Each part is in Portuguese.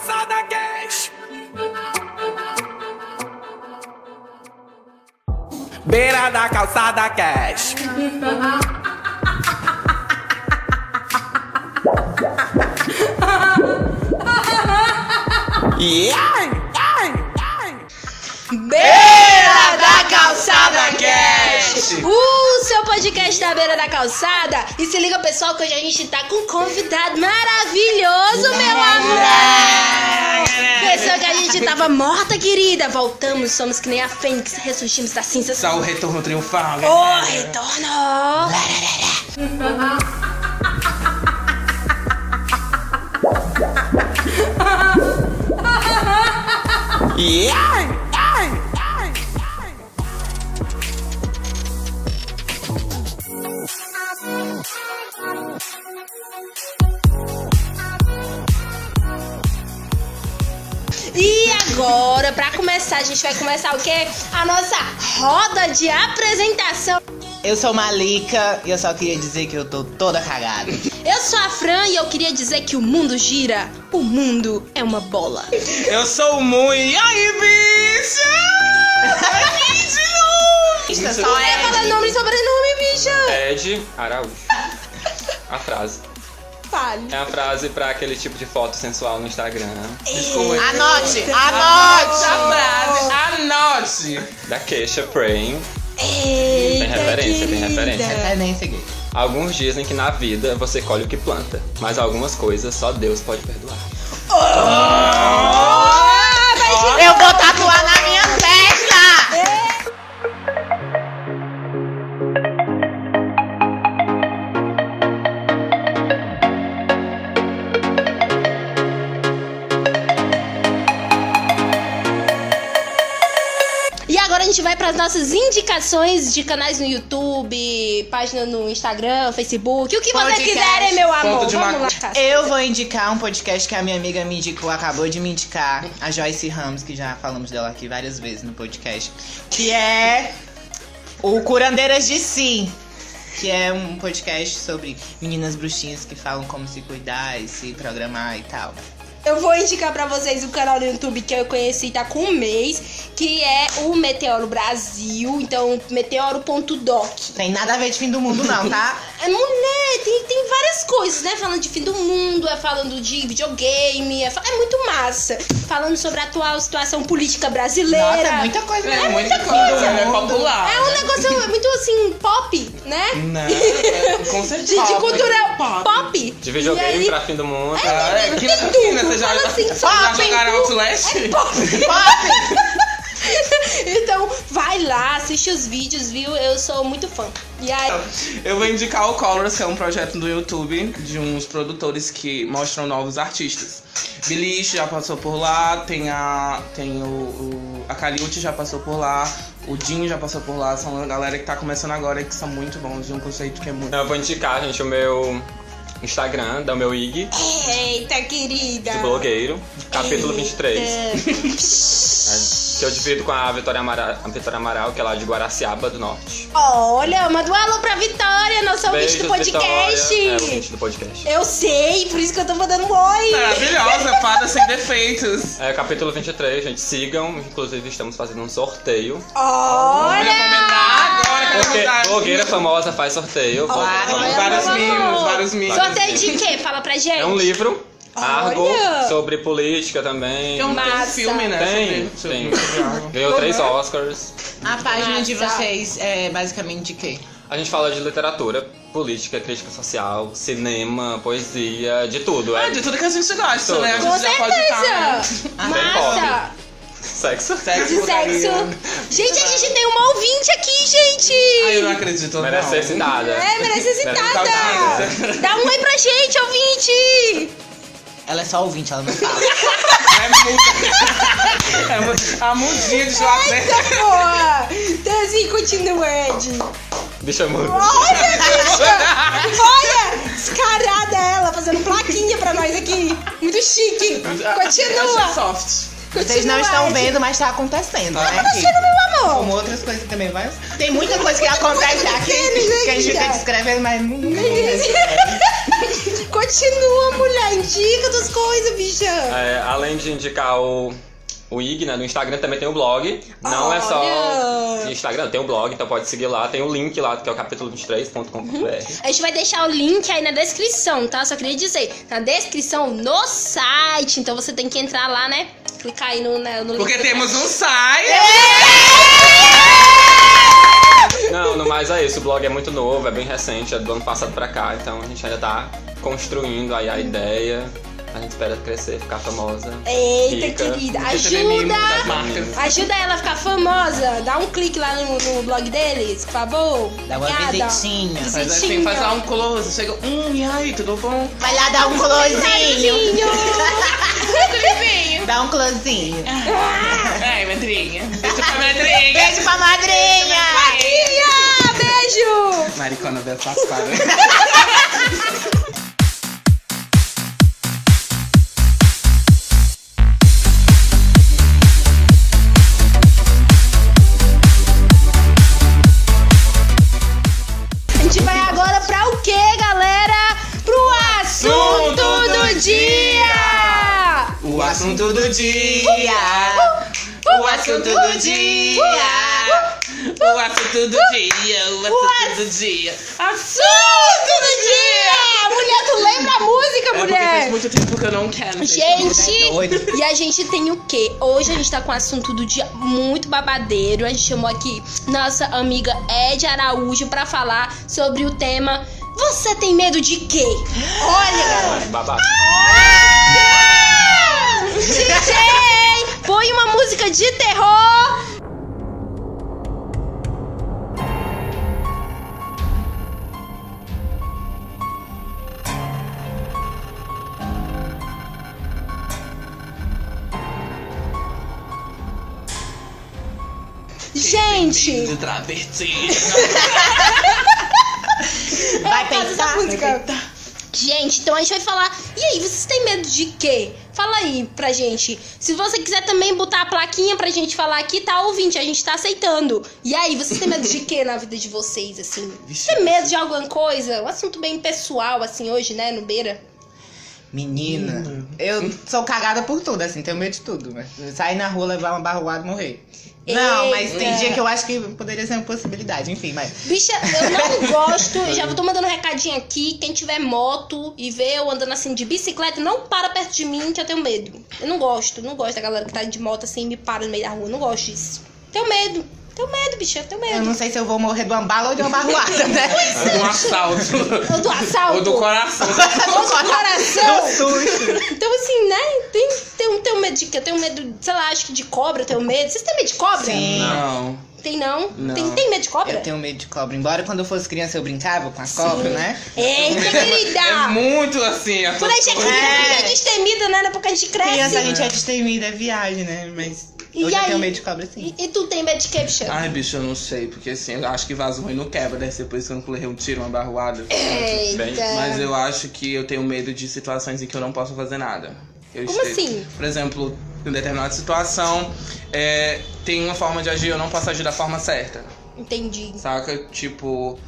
calçada cash. Beira da calçada cash. Yeah! Calçada Cast! O seu podcast da Beira da Calçada. E se liga, pessoal, que hoje a gente tá com um convidado maravilhoso, meu amor! Pensou que a gente tava morta, querida? Voltamos, somos que nem a Fênix, ressurgimos das cinzas. Só o retorno triunfal. O retorno! Yeah! Começar, a gente vai começar o quê? A nossa roda de apresentação. Eu sou Malika e eu só queria dizer que eu tô toda cagada. Eu sou a Fran e eu queria dizer que o mundo gira. O mundo é uma bola. Eu sou o Mu e aí, bicha! Só é. fala nome e sobrenome, bicha. Ed Araújo. A frase. Fale. É a frase pra aquele tipo de foto sensual no Instagram. Anote! Anote Anote! a frase! Anote! Da queixa Praying. Eita, Tem referência, tem querida. referência. É nem seguir. Alguns dizem que na vida você colhe o que planta, mas algumas coisas só Deus pode perdoar. Eu nossas indicações de canais no YouTube, página no Instagram, Facebook, o que vocês Podcast, quiserem, meu amor. Vamos maconha. lá. Eu vou indicar um podcast que a minha amiga me indicou, acabou de me indicar, a Joyce Ramos, que já falamos dela aqui várias vezes no podcast, que é o Curandeiras de Si. Que é um podcast sobre meninas bruxinhas que falam como se cuidar e se programar e tal. Eu vou indicar pra vocês o canal do YouTube que eu conheci tá com um mês, que é o Meteoro Brasil, então meteoro.doc. Tem nada a ver de fim do mundo, não, tá? É mulher, tem, tem várias coisas, né? Falando de fim do mundo, é falando de videogame, é, é muito massa. Falando sobre a atual situação política brasileira. Nossa, é muita coisa. É né? muita Fim do coisa, é popular. É um negócio muito assim, pop, né? Não, é, com De, certeza. de cultura pop. De E videogame aí- pra fim do mundo. É, que Tem na tudo, você já, fala assim, já pop, jogaram tudo. Outlast? Então, vai lá, assiste os vídeos, viu? Eu sou muito fã. E aí, Eu vou indicar o Colors, que é um projeto do YouTube de uns produtores que mostram novos artistas. Beliche já passou por lá, tem a. tem o. o a Caliute já passou por lá, o Dinho já passou por lá, são uma galera que tá começando agora e que são muito bons, de um conceito que é muito. Eu vou indicar, gente, o meu Instagram, da meu IG, eita, querida. de blogueiro, capítulo 23. Eita. Que eu divido com a Vitória Amaral, a Vitória Amaral, que é lá de Guaraciaba do Norte. Olha, manda um alô pra Vitória, nossa ouvinte do Beijos, podcast. Vitória. É, ouvinte do podcast. Eu sei, por isso que eu tô mandando um oi. Maravilhosa, fada sem defeitos. É, capítulo 23, gente, sigam. Inclusive, estamos fazendo um sorteio. Agora, quero Porque mandar. blogueira famosa faz sorteio. Claro, vários mimos, vários mimos. Sorteio de quê? Fala pra gente. É um livro, Argo, Olha! sobre política também. Tem um, Massa. filme, né? Tem, sobre- tem. sobre. Ganhou três Oscars. A página de Massa. vocês é basicamente de quê? A gente fala de literatura, política, crítica social, cinema, poesia, de tudo. Ah, É de tudo que a gente gosta, Tudo. né? A Com gente já pode estar. né? certeza. Massa. Sexo. Sexo, De sexo. Gente, a gente tem uma ouvinte aqui, gente. Ai, eu não acredito, Merece não. ser citada. É, merece ser citada. Dá um oi pra gente, ouvinte. Ela é só ouvinte, ela não fala. É muda. É. A mudinha de Juazeiro. Eita porra. Então assim, continua, Ed. Bicha muda. Olha, bicha. Olha, descarada ela, fazendo plaquinha pra nós aqui. Muito chique. Continua. soft. Vocês não estão vendo, mas tá acontecendo, né? Acontecendo, meu amor. Como outras coisas também vai. Tem muita coisa que acontece aqui que a gente fica descrevendo, mas nunca Continua. Continua, mulher. Indica das coisas, bicha. É, além de indicar o, o IG, né? No Instagram também tem o blog. Não é só Instagram, tem o blog, então pode seguir lá. Tem o link lá, que é o capítulo 23.com.br. A gente vai deixar o link aí na descrição, tá? Só queria dizer, na descrição no site. Então você tem que entrar lá, né? Clicar aí no, né, no link. Porque temos site. um site. Não, no mais é isso. O blog é muito novo, é bem recente, é do ano passado pra cá, então a gente ainda tá construindo aí a ideia. A gente espera crescer, ficar famosa. Eita, rica. querida. Ajuda! Ajuda ela a ficar famosa. Dá um clique lá no, no blog deles, por favor. Dá uma Obrigada. visitinha. Faz assim, faz lá um close. Chega, hum, e aí, tudo bom? Vai lá dar um closinho. Tadinho. Dá um closinho. Ai, madrinha. Beijo pra madrinha. Beijo pra madrinha. Maria, beijo! Maricona da safada. assunto do dia. O assunto do dia. O assunto do dia. O assunto do dia. Assunto do dia! Mulher, tu lembra a música, É porque faz mulher? muito tempo que eu não quero. Gente, e a gente tem o quê? Hoje a gente tá com um assunto do dia muito babadeiro. A gente chamou aqui nossa amiga Ed Araújo pra falar sobre o tema Você tem medo de quê? Olha, galera. Babado. DJ, põe uma música de terror. Gente. Vai Faz essa pensar. Gente, então a gente vai falar. E aí, vocês têm medo de quê? Fala aí pra gente. Se você quiser também botar a plaquinha pra gente falar aqui, tá ouvinte, a gente tá aceitando. E aí, vocês têm medo de quê na vida de vocês, assim? Vixe. Tem medo de alguma coisa? Um assunto bem pessoal, assim, hoje, né, no Beira. Menina, eu sou cagada por tudo, assim, tenho medo de tudo. Mas sair na rua, levar uma barroada e morrer. Não, mas tem dia que eu acho que poderia ser uma possibilidade, enfim, mas. Bicha, eu não gosto, já tô mandando um recadinho aqui. Quem tiver moto e vê eu andando assim de bicicleta, não para perto de mim que eu tenho medo. Eu não gosto, não gosto da galera que tá de moto assim e me para no meio da rua. Eu não gosto disso. Tenho medo. Tenho medo, bicha, eu tenho Eu medo. não sei se eu vou morrer de uma bala ou de uma barroada, né? Ou do assalto. Ou do assalto. Ou do coração. Ou do coração. Susto. Então, assim, né? Tem, tem, tem medo de quê? Eu tenho medo, sei lá, acho que de cobra, eu tenho medo. Vocês têm medo de cobra? Sim. Não. Tem não? Não. Tem, tem medo de cobra? Eu tenho medo de cobra. Embora quando eu fosse criança eu brincava com a cobra, né? Eita, querida! É muito assim, a Quando a gente é criança, a gente É. é destemida, né? Depois que a gente cresce. Criança a gente é destemida, é viagem, né? Mas E eu aí? tenho medo de cobra sim. E, e tu tem medo de bicha? Ai, bicho, eu não sei, porque assim, eu acho que vaso ruim não quebra, deve ser por isso que eu não levei um tiro, uma barroada. Eita. Mas eu acho que eu tenho medo de situações em que eu não posso fazer nada. Eu Como esteja- assim? Por exemplo, em determinada situação, é, tem uma forma de agir, eu não posso agir da forma certa. Entendi. Saca? Tipo,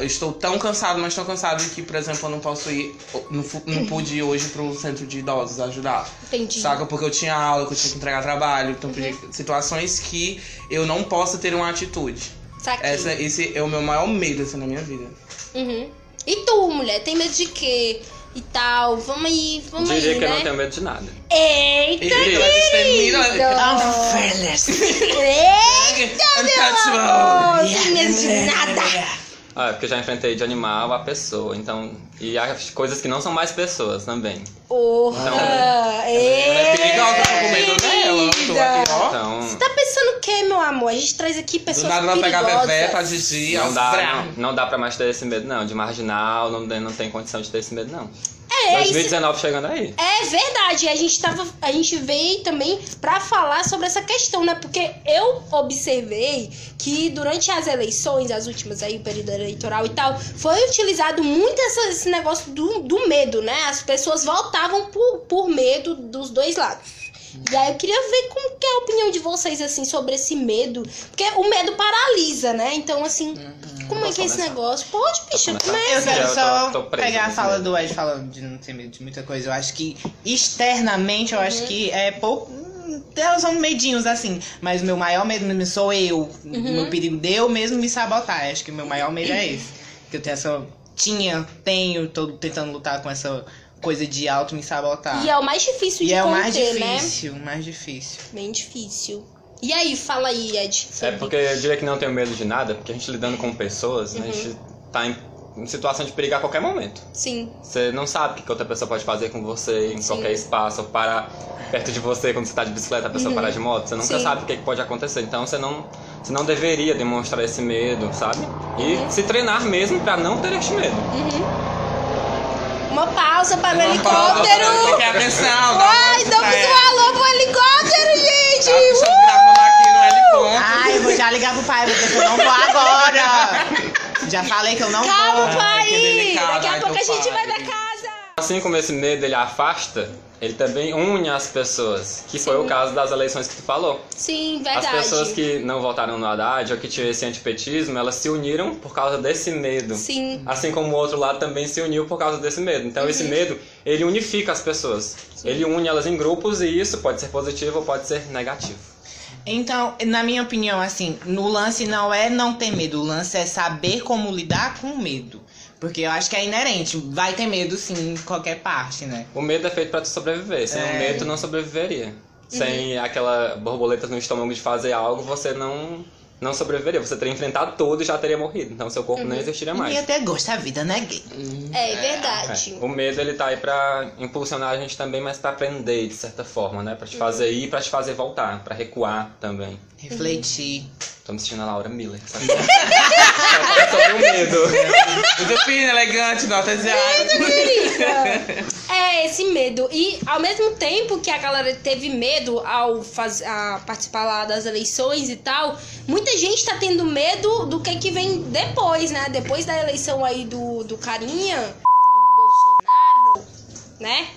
eu estou tão cansado, mas tão cansado que, por exemplo, eu não posso ir. Não, não pude ir hoje pro centro de idosos ajudar. Entendi. Saca? Porque eu tinha aula, que eu tinha que entregar trabalho. Então, podia- situações que eu não posso ter uma atitude. Saquei. Essa, esse é o meu maior medo assim, na minha vida. Uhum. E tu, mulher, tem medo de quê? E tal. Vamos aí, vamos Diria aí, que eu né? não tenho medo de nada. Eita, querido! fearless. Eita, meu amor! Untouchable. Sem medo de nada! Ah, é porque eu já enfrentei de animal a pessoa, então. E as coisas que não são mais pessoas também. Porra! Ela é perigosa, eu tô com medo dela. Eu tô aqui, ó. Então. Você tá pensando o quê, meu amor? A gente traz aqui Do pessoas nada vai pegar perigosas. Bebê, a Gigi, Não dá, não, não dá pra mais ter esse medo, não. De marginal, não, não tem condição de ter esse medo, não. É, isso 2019 chegando aí. É verdade, a gente tava, a gente veio também pra falar sobre essa questão, né? Porque eu observei que durante as eleições, as últimas aí, o período eleitoral e tal, foi utilizado muito essa- esse negócio do, do medo, né? As pessoas votavam por, por medo dos dois lados. E aí eu queria ver como que é a opinião de vocês, assim, sobre esse medo. Porque o medo paralisa, né? Então, assim, como é que é esse negócio? Pode, bicha, começar? Eu começa. quero Eu tô- só tô pegar a fala medo. do Ed falando de não ter medo de muita coisa. Eu acho que externamente eu acho que é pouco. Elas são medinhos assim, mas o meu maior medo mesmo sou eu. O meu perigo de eu mesmo me sabotar. Acho que o meu maior medo é esse. Que eu tenho essa. Tinha, tenho, tô tentando lutar com essa coisa de auto me sabotar. E é o mais difícil E de é o conter, mais né? difícil, o mais difícil. Bem difícil. E aí, fala aí, Ed. É porque eu diria que não tenho medo de nada, porque a gente lidando com pessoas, né, a gente tá em, em situação de perigo a qualquer momento. Sim. Você não sabe o que outra pessoa pode fazer com você em qualquer espaço, ou parar perto de você quando você tá de bicicleta, a pessoa parar de moto. Você nunca Uhum. Sim. sabe o que pode acontecer. Então você não, você não deveria demonstrar esse medo, sabe? E Uhum. se treinar mesmo pra não ter este medo. Uma pausa para o Uma pausa, helicóptero. Que atenção, Ai, um damos um alô pro helicóptero, gente. Tá, estamos Uh! gravando aqui no L Ai, eu vou já ligar pro pai, porque eu não vou agora. Já falei que eu não Calma, vou. pai. que delicado, Daqui a ai, pouco a gente vai pai. pra casa. Assim como esse medo ele afasta, ele também une as pessoas, que foi o caso das eleições que tu falou. Sim, As verdade. pessoas que não votaram no Haddad ou que tinham esse antipetismo, elas se uniram por causa desse medo. Sim. Assim como o outro lado também se uniu por causa desse medo. Então esse medo, ele unifica as pessoas. Ele une elas em grupos e isso pode ser positivo ou pode ser negativo. Então, na minha opinião, assim, no lance não é não ter medo, o lance é saber como lidar com o medo. Porque eu acho que é inerente. Vai ter medo, sim, em qualquer parte, né? O medo é feito pra tu sobreviver. Sem É. o medo, tu não sobreviveria. Sem aquela borboleta no estômago de fazer algo, você não, não sobreviveria. Você teria enfrentado tudo e já teria morrido. Então seu corpo não existiria mais. E até gosta da vida, né, gay? É verdade. É, O medo ele tá aí pra impulsionar a gente também, mas pra aprender de certa forma, né? Pra te fazer ir, pra te fazer voltar, pra recuar também. Refletir. Tô me sentindo a Laura Miller, sabe? é sobre o medo. Muito fino, elegante, nota. É, esse medo. E ao mesmo tempo que a galera teve medo ao faz, a participar lá das eleições e tal, muita gente tá tendo medo do que, que vem depois, né? Depois da eleição aí do, do carinha, do Bolsonaro, né?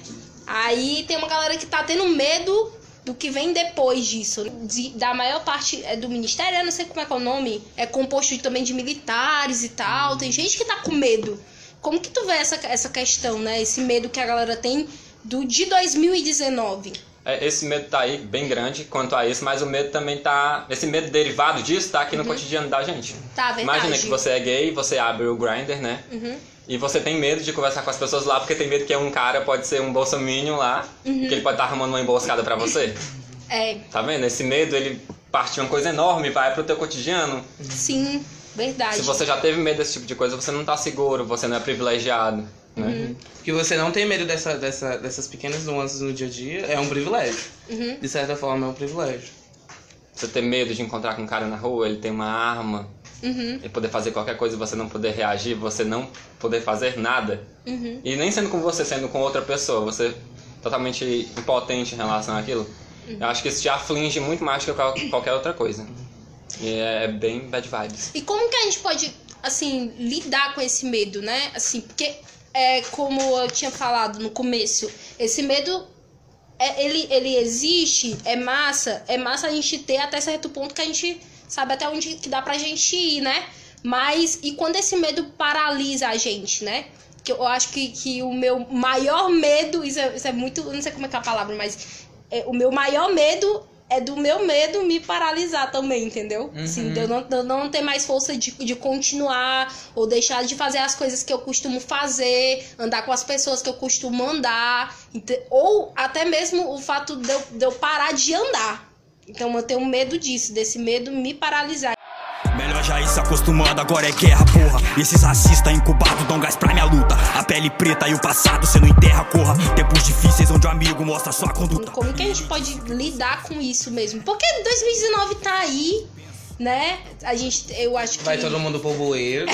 Aí tem uma galera que tá tendo medo do que vem depois disso. De- da maior parte é do ministério, eu não sei como é que é o nome, é composto também de militares e tal. Tem gente que tá com medo. Como que tu vê essa, essa questão, né? Esse medo que a galera tem do de 2019. É, esse medo tá aí bem grande quanto a isso, mas o medo também tá. Esse medo derivado disso tá aqui no cotidiano da gente. Tá, verdade. Imagina que você é gay, você abre o Grindr, né? Uhum. E você tem medo de conversar com as pessoas lá, porque tem medo que é um cara, pode ser um bolsominion lá, Uhum. que ele pode estar arrumando uma emboscada pra você. É, Tá vendo? Esse medo, ele parte de uma coisa enorme, vai pro teu cotidiano. sim, verdade. Se você já teve medo desse tipo de coisa, você não tá seguro, você não é privilegiado, né? Uhum. Que você não tem medo dessa, dessa, dessas pequenas nuances no dia a dia é um privilégio. Uhum. De certa forma, é um privilégio. Você ter medo de encontrar com um cara na rua, ele tem uma arma, Uhum. ele poder fazer qualquer coisa e você não poder reagir, você não poder fazer nada. Uhum. E nem sendo com você, sendo com outra pessoa, você totalmente impotente em relação àquilo. Eu acho que isso te aflige muito mais que qual- qualquer outra coisa. E é bem bad vibes. E como que a gente pode, assim, lidar com esse medo, né? Assim, porque, é, como eu tinha falado no começo, esse medo, é, ele, ele existe, é massa, é massa a gente ter até certo ponto que a gente sabe até onde que dá pra gente ir, né? Mas, e quando esse medo paralisa a gente, né? Que eu acho que, que o meu maior medo, isso é, isso é muito, eu não sei como é que é a palavra, mas é, o meu maior medo é do meu medo me paralisar também, entendeu? Assim, de eu não, de eu não ter mais força de, de continuar, ou deixar de fazer as coisas que eu costumo fazer, andar com as pessoas que eu costumo andar, ou até mesmo o fato de eu, de eu parar de andar. Então eu tenho medo disso, desse medo me paralisar. Melhor já ir se acostumando, agora é guerra, porra. Esses racistas incubados dão gás pra minha luta. A pele preta e o passado cê não enterra, corra. Tempos difíceis onde o amigo mostra sua conduta. Como que a gente pode lidar com isso mesmo? Porque 2019 tá aí, né? A gente, eu acho que. Vai todo mundo pro bueiro.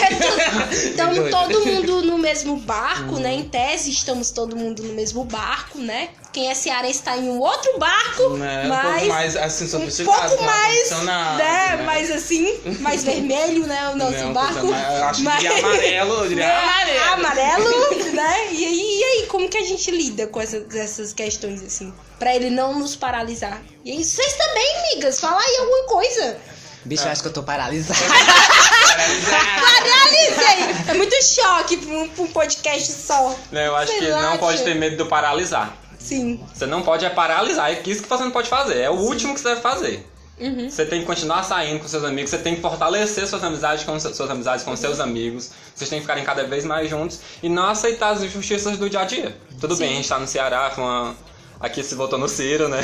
Estamos Doido. todo mundo no mesmo barco, né? Em tese, estamos todo mundo no mesmo barco, né? Quem é cearense está em um outro barco, Né? Um mas pouco mais assim um pouco mais, né? né? Mais assim, mais vermelho, né? O nosso Não, barco. mais- acho Mas- que amarelo, eu diria né? amarelo. Amarelo, né? E aí, e aí, como que a gente lida com essas, essas questões, assim? Pra ele não nos paralisar. E aí, vocês também, amigas, fala aí alguma coisa. Bicho, eu acho que eu tô paralisada. Paralisado. Paralisei! É muito choque pra um, pra um podcast só. Né, Eu acho Sei que lá, não pode ter medo do paralisar. Sim. Você não pode é paralisar, é isso que você não pode fazer. É o último que você deve fazer. Uhum. Você tem que continuar saindo com seus amigos, você tem que fortalecer suas amizades com, suas amizades com seus amigos. Vocês têm que ficarem cada vez mais juntos e não aceitar as injustiças do dia a dia. Tudo bem, a gente tá no Ceará, com uma... aqui se votou no Ciro, né?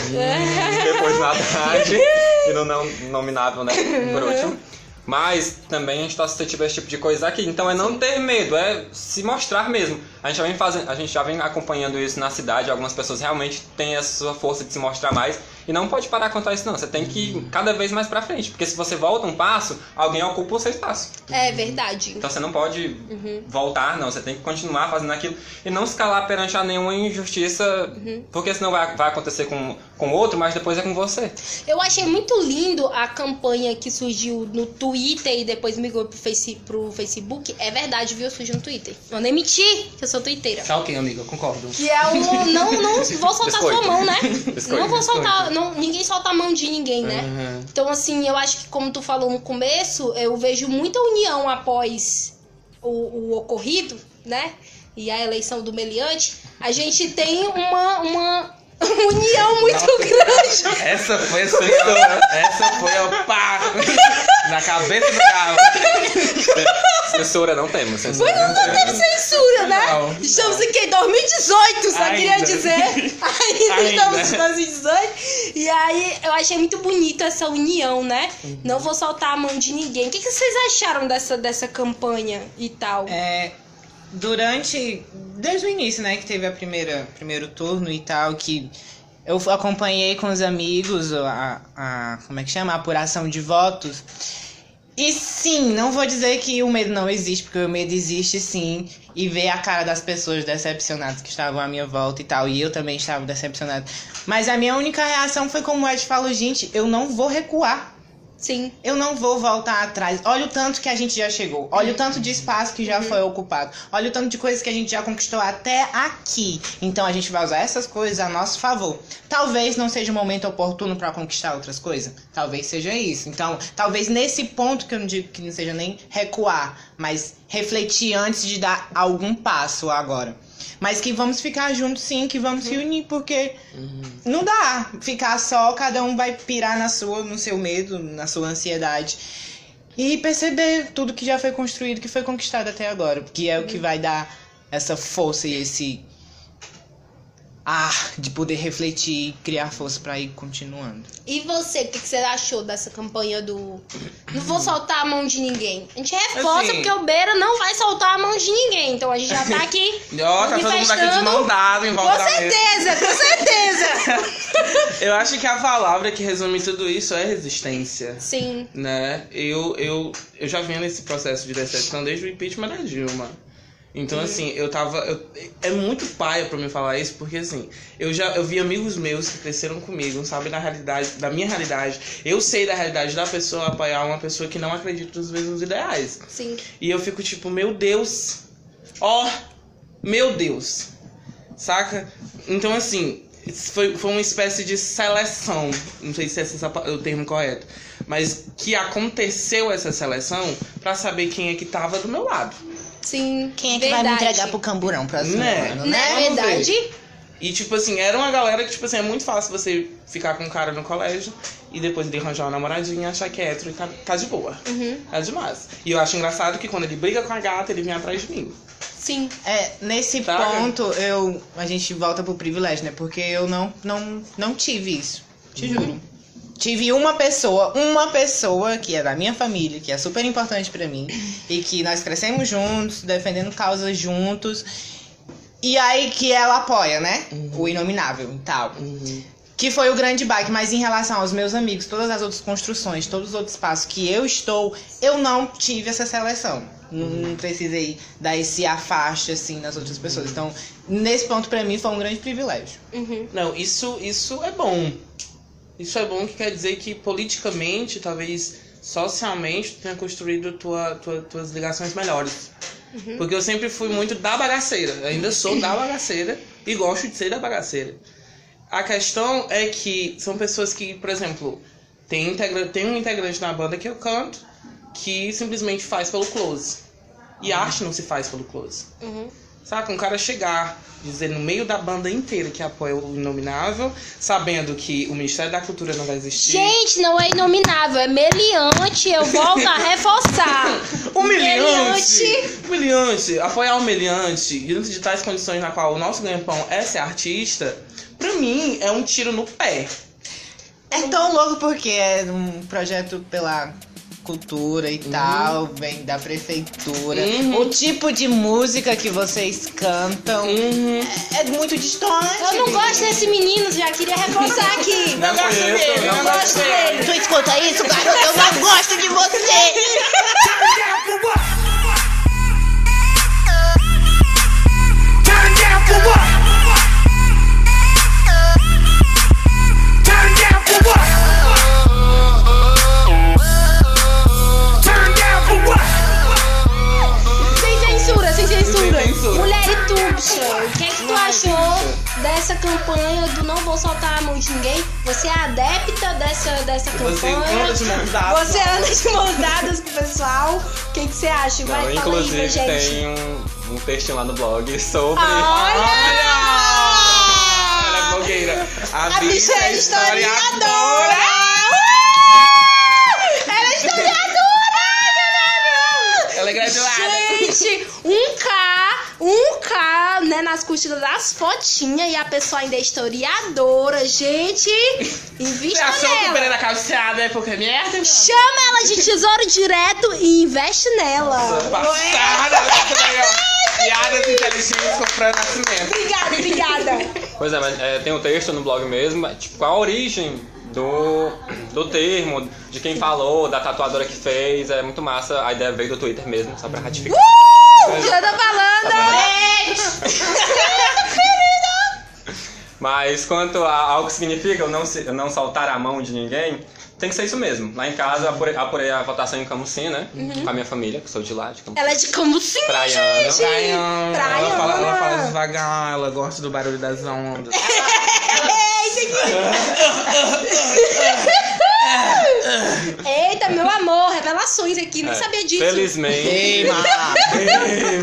Depois na Haddad e no não nominável, né? Por último. Mas também a gente tá suscetível a esse tipo de coisa aqui. Então é não ter medo, é se mostrar mesmo. A gente já vem fazendo, a gente já vem acompanhando isso na cidade. Algumas pessoas realmente têm essa sua força de se mostrar mais. E não pode parar quanto a isso, não. Você tem que ir cada vez mais pra frente. Porque se você volta um passo, alguém ocupa o seu espaço. É verdade. Então você não pode voltar, não. Você tem que continuar fazendo aquilo e não se calar perante a nenhuma injustiça, porque senão vai, vai acontecer com com outro, mas depois é com você. Eu achei muito lindo a campanha que surgiu no Twitter e depois migrou pro, face, pro Facebook. É verdade, viu? Surgiu no Twitter. Eu nem menti que eu sou twitteira. Tá ok, amiga, eu concordo. Que é o. Não, não vou soltar sua mão, né? Biscoito. Não vou soltar. Não, ninguém solta a mão de ninguém, né? Uhum. Então, assim, eu acho que, como tu falou no começo, eu vejo muita união após o, o ocorrido, né? E a eleição do Meliante. A gente tem uma, uma união muito grande. Essa foi assim, ó, essa foi ó, pá, na cabeça do carro. Censura não temos. Censura Mas não teve censura, né? Não, Estamos em que? 2018, só queria Ainda. dizer. Ainda, Ainda. estamos em 2018. E aí eu achei muito bonito essa união, né? Não vou soltar a mão de ninguém. O que, que vocês acharam dessa, dessa campanha e tal? É, durante. Desde o início, né, que teve a primeira primeiro turno e tal, que eu acompanhei com os amigos a, a. Como é que chama? A apuração de votos. E sim, não vou dizer que o medo não existe, porque o medo existe sim. E ver a cara das pessoas decepcionadas que estavam à minha volta e tal. E eu também estava decepcionado. Mas a minha única reação foi como o Ed falou, gente, eu não vou recuar. Sim. Eu não vou voltar atrás. Olha o tanto que a gente já chegou. Olha o tanto de espaço que já foi ocupado. Olha o tanto de coisas que a gente já conquistou até aqui. Então a gente vai usar essas coisas a nosso favor. Talvez não seja o momento oportuno para conquistar outras coisas. Talvez seja isso. Então, talvez nesse ponto que eu não digo que não seja nem recuar, mas refletir antes de dar algum passo agora. Mas que vamos ficar juntos sim, que vamos se unir, porque não dá ficar só, cada um vai pirar na sua, no seu medo, na sua ansiedade. E perceber tudo que já foi construído, que foi conquistado até agora. Que é o que vai dar essa força e esse ar de poder refletir e criar força pra ir continuando. E você, o que, que você achou dessa campanha do. Não vou soltar a mão de ninguém? A gente reforça Assim. porque o Beira não vai soltar a mão de ninguém. Então a gente já tá aqui. Ó, tá todo mundo aqui de mão dada em volta Com certeza, com certeza. Eu acho que a palavra que resume tudo isso é resistência. Sim. né? Eu, eu, eu já vinha nesse processo de decepção desde o impeachment da Dilma. Então, assim, eu tava. eu- é muito paia pra mim falar isso, porque assim, eu já eu vi amigos meus que cresceram comigo, sabem da realidade, da minha realidade. Eu sei da realidade da pessoa apoiar uma pessoa que não acredita nos mesmos ideais. Sim. E eu fico tipo, meu Deus! Ó! meu Deus! Saca? Então, assim, foi, foi uma espécie de seleção. Não sei se esse é o termo correto. Mas que aconteceu essa seleção pra saber quem é que tava do meu lado. Sim. Quem é que verdade. vai me entregar pro camburão próximo Né? ano, Não né? é ver. verdade? E, tipo assim, era uma galera que, tipo assim, é muito fácil você ficar com um cara no colégio e depois ele arranjar uma namoradinha, achar que é hétero e tá, tá de boa. Uhum. Tá demais. E eu acho engraçado que quando ele briga com a gata, ele vem atrás de mim. Sim. É, nesse ponto, eu, a gente volta pro privilégio, né? Porque eu não, não, não tive isso. Te juro. Tive uma pessoa, uma pessoa que é da minha família, que é super importante pra mim, e que nós crescemos juntos, defendendo causas juntos, e aí que ela apoia, né? O inominável e tal. Que foi o grande baque, mas em relação aos meus amigos, todas as outras construções, todos os outros espaços que eu estou, eu não tive essa seleção. Não, não precisei dar esse afaste assim nas outras pessoas. Então, nesse ponto pra mim foi um grande privilégio. Uhum. Não, isso, isso é bom. Isso é bom que quer dizer que politicamente, talvez socialmente, tu tenha construído tua, tua, tuas ligações melhores. Porque eu sempre fui muito da bagaceira. Ainda sou da bagaceira e gosto de ser da bagaceira. A questão é que são pessoas que, por exemplo, tem, integra tem um integrante na banda que eu canto que simplesmente faz pelo close. E arte não se faz pelo close. Uhum. Saca? Um cara chegar, dizer no meio da banda inteira que apoia o Inominável, sabendo que o Ministério da Cultura não vai existir. Gente, não é inominável, é meliante. Eu volto a reforçar. Humilhante! Humilhante! Apoiar o humilhante diante de tais condições na qual o nosso ganha-pão é ser artista, pra mim é um tiro no pé. É tão louco porque é um projeto pela cultura e tal, vem da prefeitura. Uhum. O tipo de música que vocês cantam é, é muito distante. Eu não gosto desse menino, já queria reforçar aqui. Não conheço, Eu não não gosto dele. Tu escuta isso, garoto? Eu não gosto de você! dessa campanha do não vou soltar a mão de ninguém. Você é adepta dessa, dessa campanha. Você anda de mãos. Você anda de mãos dadas com o pessoal. O que, que você acha? Vai, não, inclusive, aí, gente. tem um, um texto lá no blog sobre. Olha! Olha. A, a bicha é, é historiadora! Ela é historiadora, galera! Ela é graduada! Gente, um cara um k né, nas curtidas das fotinhas e a pessoa ainda é historiadora, gente. Invista Você nela. Você achou calciada é porque merda? Chama ela de tesouro direto e investe nela. Nossa, passada, né, Piadas inteligentes comprando Fran Nascimento. Obrigada, obrigada. Pois é, mas é, tem um texto no blog mesmo, tipo, qual a origem do, do termo, de quem falou, da tatuadora que fez, é muito massa. A ideia veio do Twitter mesmo, só pra ratificar. Uh! Já tô falando. Mas quanto a- ao que significa eu não, eu não soltar a mão de ninguém, tem que ser isso mesmo. Lá em casa eu apurei, apurei a votação em Camusim, né? Com a minha família, que sou de lá, de Camusim. Ela é de Cambucinho, Praiana. gente. Praiana. Ela fala, ela fala Praiana. devagar, ela gosta do barulho das ondas. Eita, meu amor, revelações aqui, nem É, sabia disso. Felizmente, Queima!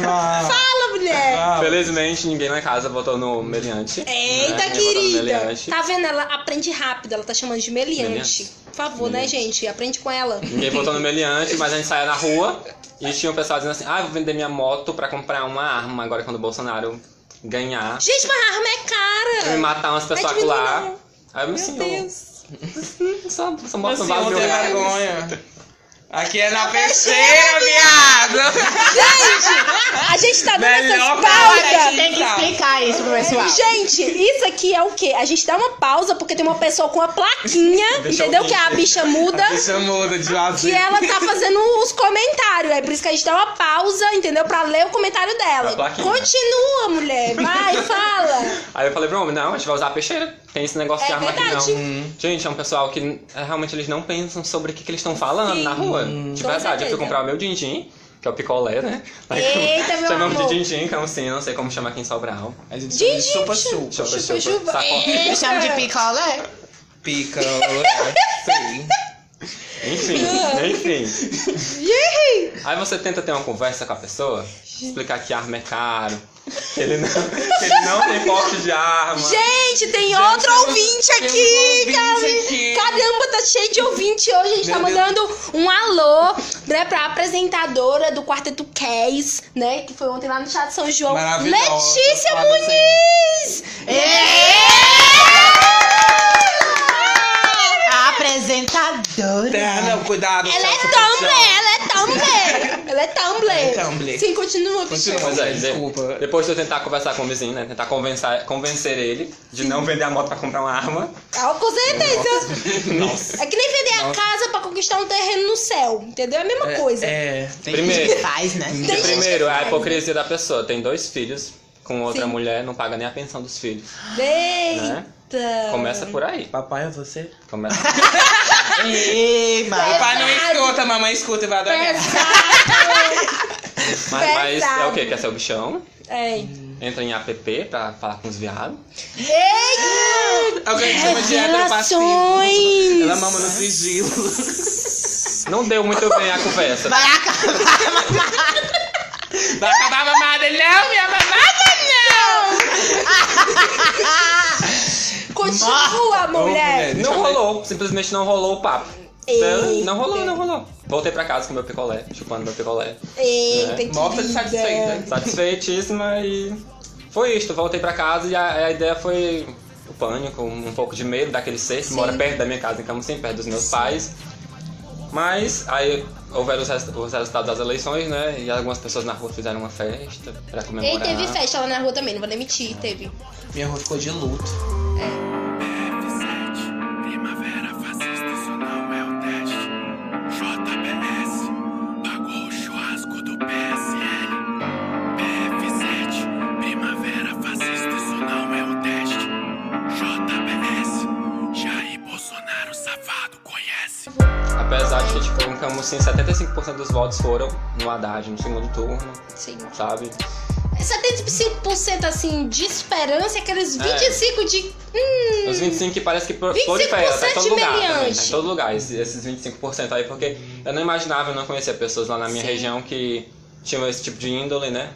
Fala, mulher. felizmente ninguém em casa votou no meliante. Eita, né? Votou no querida. meliante. Tá vendo? Ela aprende rápido, ela tá chamando de meliante. Meliante. Por favor, né, gente? Aprende com ela. Ninguém votou no meliante, mas a gente saía na rua e tinha um pessoal dizendo assim: ah, eu vou vender minha moto pra comprar uma arma agora quando o Bolsonaro ganhar. Gente, mas a arma é cara. Me matar umas pessoas Vai diminuir, lá. não. Aí eu me Meu assim, Deus. só, assim, mil tem reais. vergonha? Aqui é na peixeira, viado! Gente, a gente tá dando Melhor essas pra A gente pausas. tem que explicar isso pro pessoal. Gente, isso aqui é o quê? A gente dá uma pausa porque tem uma pessoa com uma plaquinha, Deixa entendeu? eu Que a bicha muda. Bicha muda de azul. Que ela tá fazendo os comentários. É por isso que a gente dá uma pausa, entendeu? Pra ler o comentário A dela. Continua, mulher. Vai, fala. Aí eu falei pro homem, não, a gente vai usar a peixeira. Tem esse negócio de É arma verdade. aqui não. Gente, é um pessoal que é, realmente eles não pensam sobre o que, que eles estão falando Sim. na rua. De Com verdade, eu certeza. fui comprar o meu din-din, que é o picolé, né? Aí Eita, meu Chamamos amor. de din-din, que é um sim, não sei como chama aqui em Sobral. A gente chama de chupa-chupa. Chupa, Chupa, chupa. chupa. Saco- Eu chamo de picolé. Pica, é, sei. Enfim, enfim. Ih, Aí você tenta ter uma conversa com a pessoa, explicar que arma é caro, que ele não, que ele não tem porte de arma. Gente, tem outro temos- ouvinte temos aqui, um cara. ouvinte aqui. Caramba, tá cheio de ouvinte hoje. A gente tá Meu Deus. mandando um alô, né, pra apresentadora do Quarteto Cass, né, que foi ontem lá no Teatro São João. Letícia foda Muniz! A apresentadora. É, não, cuidado. Ela é Tumblr, ela é Tumblr. Ela é Tumblr. É Tumblr. Sim, continua, bicho. Continua. Pois é, de- Desculpa. depois de eu tentar conversar com o vizinho, né? Tentar convencer, convencer ele de não vender a moto pra comprar uma arma. Ah, com certeza. Nossa. É que nem vender a Nossa. casa pra conquistar um terreno no céu, entendeu? É a mesma coisa. É. Tem Primeiro. gente que faz, né? Tem gente Primeiro, que a hipocrisia da pessoa. Tem dois filhos com outra Sim. mulher, não paga nem a pensão dos filhos. Eita. Começa por aí. Papai é você? Começa. Ei, mas... Papai não escuta, mamãe escuta e vai. Pesado. Mas, mas é o quê? Quer ser o bichão? É. Entra em app pra falar com os viados. Eita. Alguém chama de hétero passivo. Revelações. Ela mama no sigilo. Não deu muito bem a conversa. Vai acabar. Vai acabar a mamada, não, minha mamada Continua, mulher. mulher. Não rolou, simplesmente não rolou o papo. Eita. Não rolou, não rolou. Voltei pra casa com meu picolé, chupando meu picolé. Eita, É. que Morta de satisfeita. Satisfeitíssima e foi isto. Voltei pra casa e a, a ideia foi o pânico, um pouco de medo daquele ser que Sim. mora perto da minha casa em Camusim, perto dos meus pais. Mas aí houveram os, res- os resultados das eleições, né? E algumas pessoas na rua fizeram uma festa pra E comemorar. teve festa lá na rua também, não vou nem mentir, teve. Minha rua ficou de luto. F7, Camusim, 75% dos votos foram no Haddad, no segundo turno, Sim. sabe? 75% assim de esperança aqueles É. 25% de. Hum, Os 25 que parece que pro- 25% prolifera, tá em todo lugar também, tá em todo lugar, esses, esses 25% aí, porque eu não imaginava, eu não conhecia pessoas lá na minha Sim. região que tinham esse tipo de índole, né?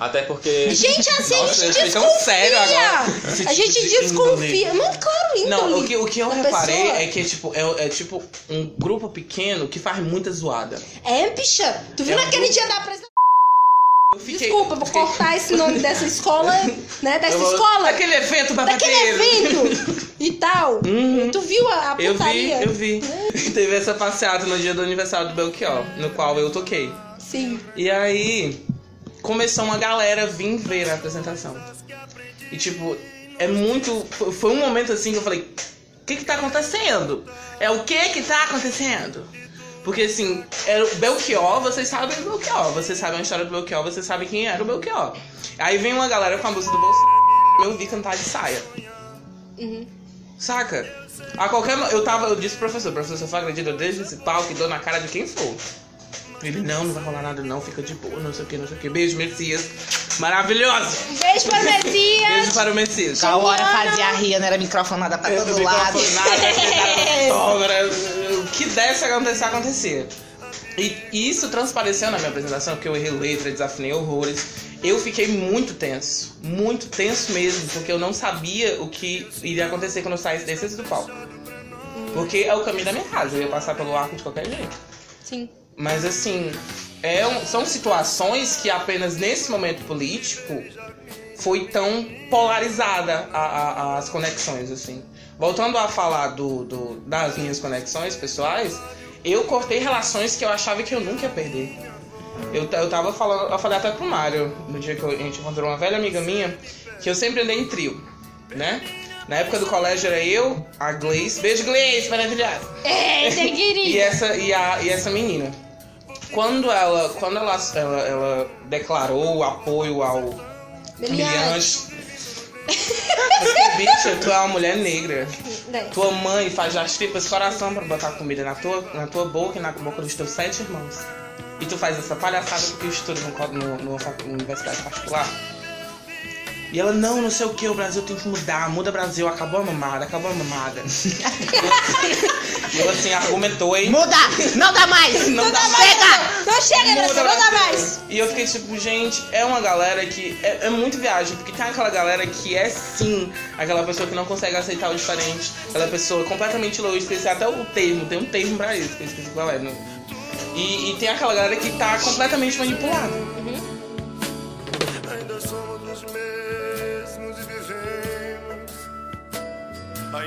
Até porque... Gente, assim Nossa, a gente desconfia. sério agora. Esse A tipo gente de desconfia. Mas claro, índole. Não, o que, o que eu reparei pessoa. é que tipo, é, é tipo um grupo pequeno que faz muita zoada. É, bicha. Tu viu É um naquele grupo- dia da apresentação? Fiquei. Desculpa, vou fiquei- cortar esse nome dessa escola, né? Dessa vou- escola. Daquele evento Daquele babateiro. evento e tal. Uhum. Tu viu a, a Eu vi, putaria? eu vi. Teve essa passeata no dia do aniversário do Belchior, no qual eu toquei. Sim. E aí começou uma galera vir ver a apresentação. E tipo, é muito. foi- um momento assim que eu falei, o que que tá acontecendo? É o que que tá acontecendo? Porque assim, era o Belchior, vocês sabem o Belchior, vocês sabem a história do Belchior, vocês sabem quem era o Belchior. Aí vem uma galera com a música do Bolsonaro, eu vi cantar de saia. Uhum. Saca? A qualquer eu tava, eu disse pro professor, professor, eu acredito, eu deixo esse palco e dou na cara de quem for. Ele, não, não vai rolar nada não, fica de boa, não sei o que, não sei o que. Beijo, Messias. Maravilhoso! Um beijo para Messias. Beijo para o Messias. Tal hora fazia ria, não era microfonada pra Eu todo lado. O que desse acontecer, acontecia. E e isso transpareceu na minha apresentação, porque eu errei letra, desafinei horrores. Eu fiquei muito tenso, muito tenso mesmo, porque eu não sabia o que iria acontecer quando eu saísse desse do palco. Porque é o caminho da minha casa, eu ia passar pelo arco de qualquer jeito. Sim. Mas assim, é um- são situações que apenas nesse momento político foi tão polarizada a- a- as conexões, assim. Voltando a falar do, do- das minhas conexões pessoais, eu cortei relações que eu achava que eu nunca ia perder. Eu, eu tava falando, eu falei até pro Mário, no dia que a gente encontrou uma velha amiga minha, que eu sempre andei em trio, né? Na época do colégio era eu, a Gleice, beijo Gleice, maravilhosa. E querida. essa, e, a, e essa menina. Quando ela, quando ela, ela, ela declarou o apoio ao. Porque, bicha, tu é uma mulher negra. É. Tua mãe faz as tripas coração pra botar comida na tua, na tua boca e na boca dos teus sete irmãos. E tu faz essa palhaçada porque estuda no, co- no, numa universidade particular. E ela, não, não sei o que, o Brasil tem que mudar, muda Brasil, acabou a mamada, acabou a mamada. e eu assim, argumentou, hein? Muda! Não dá mais! Não dá mais. Chega! Não chega, Muda Brasil, não dá mais. E eu fiquei tipo, gente, é uma galera que é, é muito viagem, porque tem aquela galera que é sim aquela pessoa que não consegue aceitar o diferente, aquela pessoa completamente louca, esqueci até o termo, tem um termo pra isso, que eu esqueci qual é. Não. E, e tem aquela galera que tá completamente manipulada.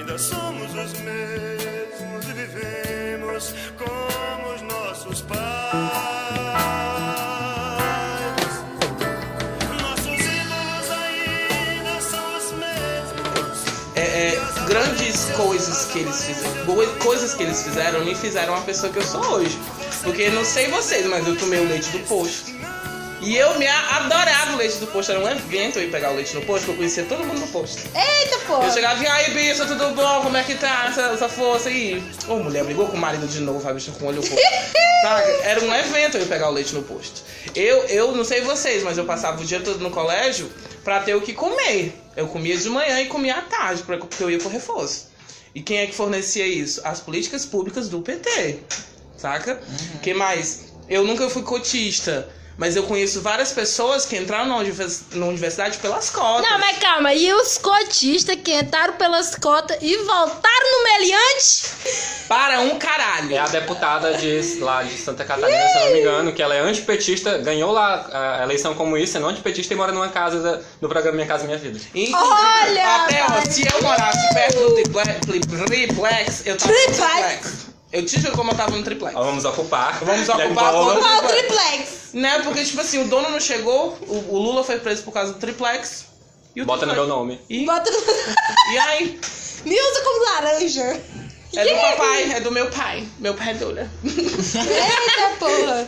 ainda somos os mesmos e vivemos como os nossos pais. Nossos irmãos ainda são os mesmos. É, é grandes coisas que eles fizeram, coisas que eles fizeram me fizeram a pessoa que eu sou hoje. Porque não sei vocês, mas eu tomei o leite do posto. E eu me adorava o leite do posto. Era um evento eu ir pegar o leite no posto, porque eu conhecia todo mundo no posto. Eita, pô. Eu chegava e aí, bicha, tudo bom? Como é que tá essa, essa força aí? Ô, mulher, brigou com o marido de novo, a bicha com o olho roxo. Saca? Era um evento eu ir pegar o leite no posto. Eu, eu não sei vocês, mas eu passava o dia todo no colégio pra ter o que comer. Eu comia de manhã e comia à tarde, porque eu ia pro reforço. E quem é que fornecia isso? As políticas públicas do PT. Saca? que mais? Eu nunca fui cotista. Mas eu conheço várias pessoas que entraram na univers- na universidade pelas cotas. Não, mas calma, e os cotistas que entraram pelas cotas e voltaram no meliante? Para um caralho. É a deputada de, lá de Santa Catarina, se eu não me engano, que ela é antipetista, ganhou lá a eleição como isso, sendo antipetista e mora numa casa da- no programa Minha Casa Minha Vida. Inclusive, Olha, Até, ó, se eu morasse perto do triplex, triplex eu tava Triplex. Triplex. Eu te juro como eu tava no triplex. Ó, Vamos ocupar. Vamos ocupar Bola. o triplex? Né? Porque, tipo assim, o dono não chegou, o, o Lula foi preso por causa do triplex. E o Bota no meu triplex- nome. E, Bota no... e aí? Me usa como laranja. É do papai, é do meu pai. Meu pai é Lula. Eita porra.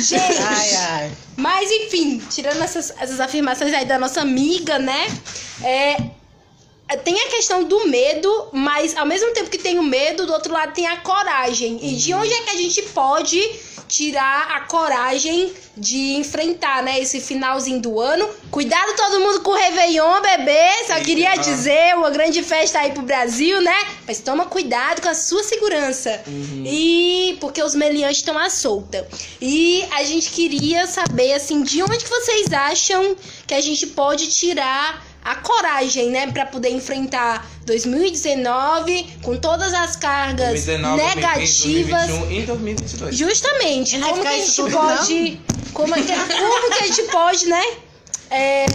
Gente, Ai, ai. mas enfim, tirando essas, essas afirmações aí da nossa amiga, né? É, tem a questão do medo, mas ao mesmo tempo que tem o medo, do outro lado tem a coragem. E de onde é que a gente pode tirar a coragem de enfrentar, né, esse finalzinho do ano? Cuidado todo mundo com o Réveillon, bebê. Só queria dizer, uma grande festa aí pro Brasil, né? Mas toma cuidado com a sua segurança. E porque os meliantes estão à solta. E a gente queria saber, assim, de onde que vocês acham que a gente pode tirar a coragem, né, Pra poder enfrentar 2019 com todas as cargas 2019, negativas. 2021 e 2022. Justamente, não como que a gente tudo, pode. Como, é que, como que a gente pode, né? é,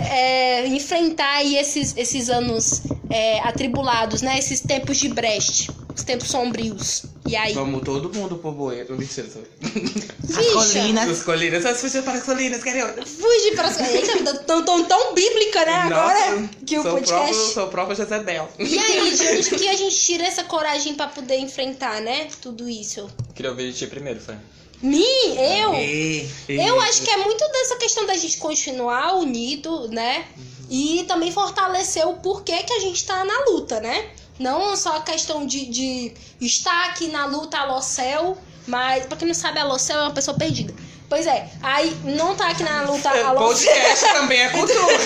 é, enfrentar aí esses, esses anos é, atribulados, né? Esses tempos de Brecht, os tempos sombrios. E aí? Vamos todo mundo pro bueiro. Mentira, tô- As colinas. As colinas, as fugir para as colinas, carioca. Fugir para as Eita, tão, tão, tão bíblica, né? Agora que o sou podcast. Próprio, sou próprio Jezebel. E aí, de onde que a gente tira essa coragem pra poder enfrentar, né? Tudo isso. Queria ouvir de ti primeiro, foi. Mim? Eu? E... Eu acho que é muito dessa questão da gente continuar unido, né? E também fortalecer o porquê que a gente tá na luta, né? Não só a questão de, de estar aqui na luta a céu, mas pra quem não sabe, a céu é uma pessoa perdida. Pois é, aí não tá aqui na luta a Podcast também é cultura.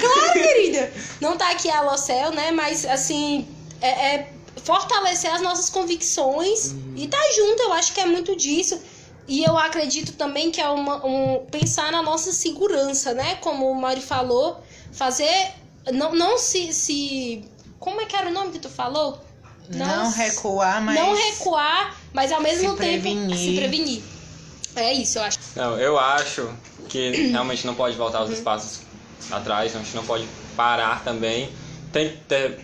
Claro, querida. Não tá aqui a Locel, né? Mas, assim, é, é fortalecer as nossas convicções e tá junto. Eu acho que é muito disso. E eu acredito também que é uma, um, pensar na nossa segurança, né? Como o Mari falou, fazer. Não, não se, se. Como é que era o nome que tu falou? Não se- recuar, mas... Não recuar, mas ao mesmo Se tempo prevenir. se prevenir. É isso, eu acho. Não, eu acho que realmente não pode voltar os espaços atrás, a gente não pode parar também. Tem que ter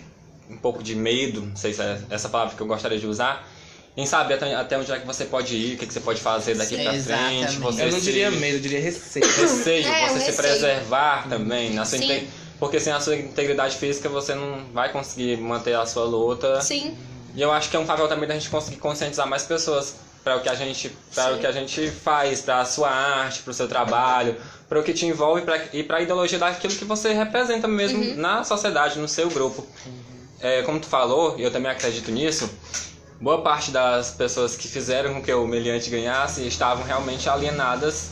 um pouco de medo, não sei se é essa palavra que eu gostaria de usar, em saber até, até onde é que você pode ir, o que, que você pode fazer daqui pra Exatamente. frente. Você Eu não se- diria medo, eu diria receio. receio, É, você um se receio. preservar também. Na sua Sim. inte- Porque sem a sua integridade física você não vai conseguir manter a sua luta. Sim. E eu acho que é um papel também da gente conseguir conscientizar mais pessoas para o que a gente para o que a gente faz, para a sua arte, para o seu trabalho, para o que te envolve pra, e para a ideologia daquilo que você representa mesmo na sociedade, no seu grupo. É, como tu falou, e eu também acredito nisso, boa parte das pessoas que fizeram com que o Meliante ganhasse estavam realmente alienadas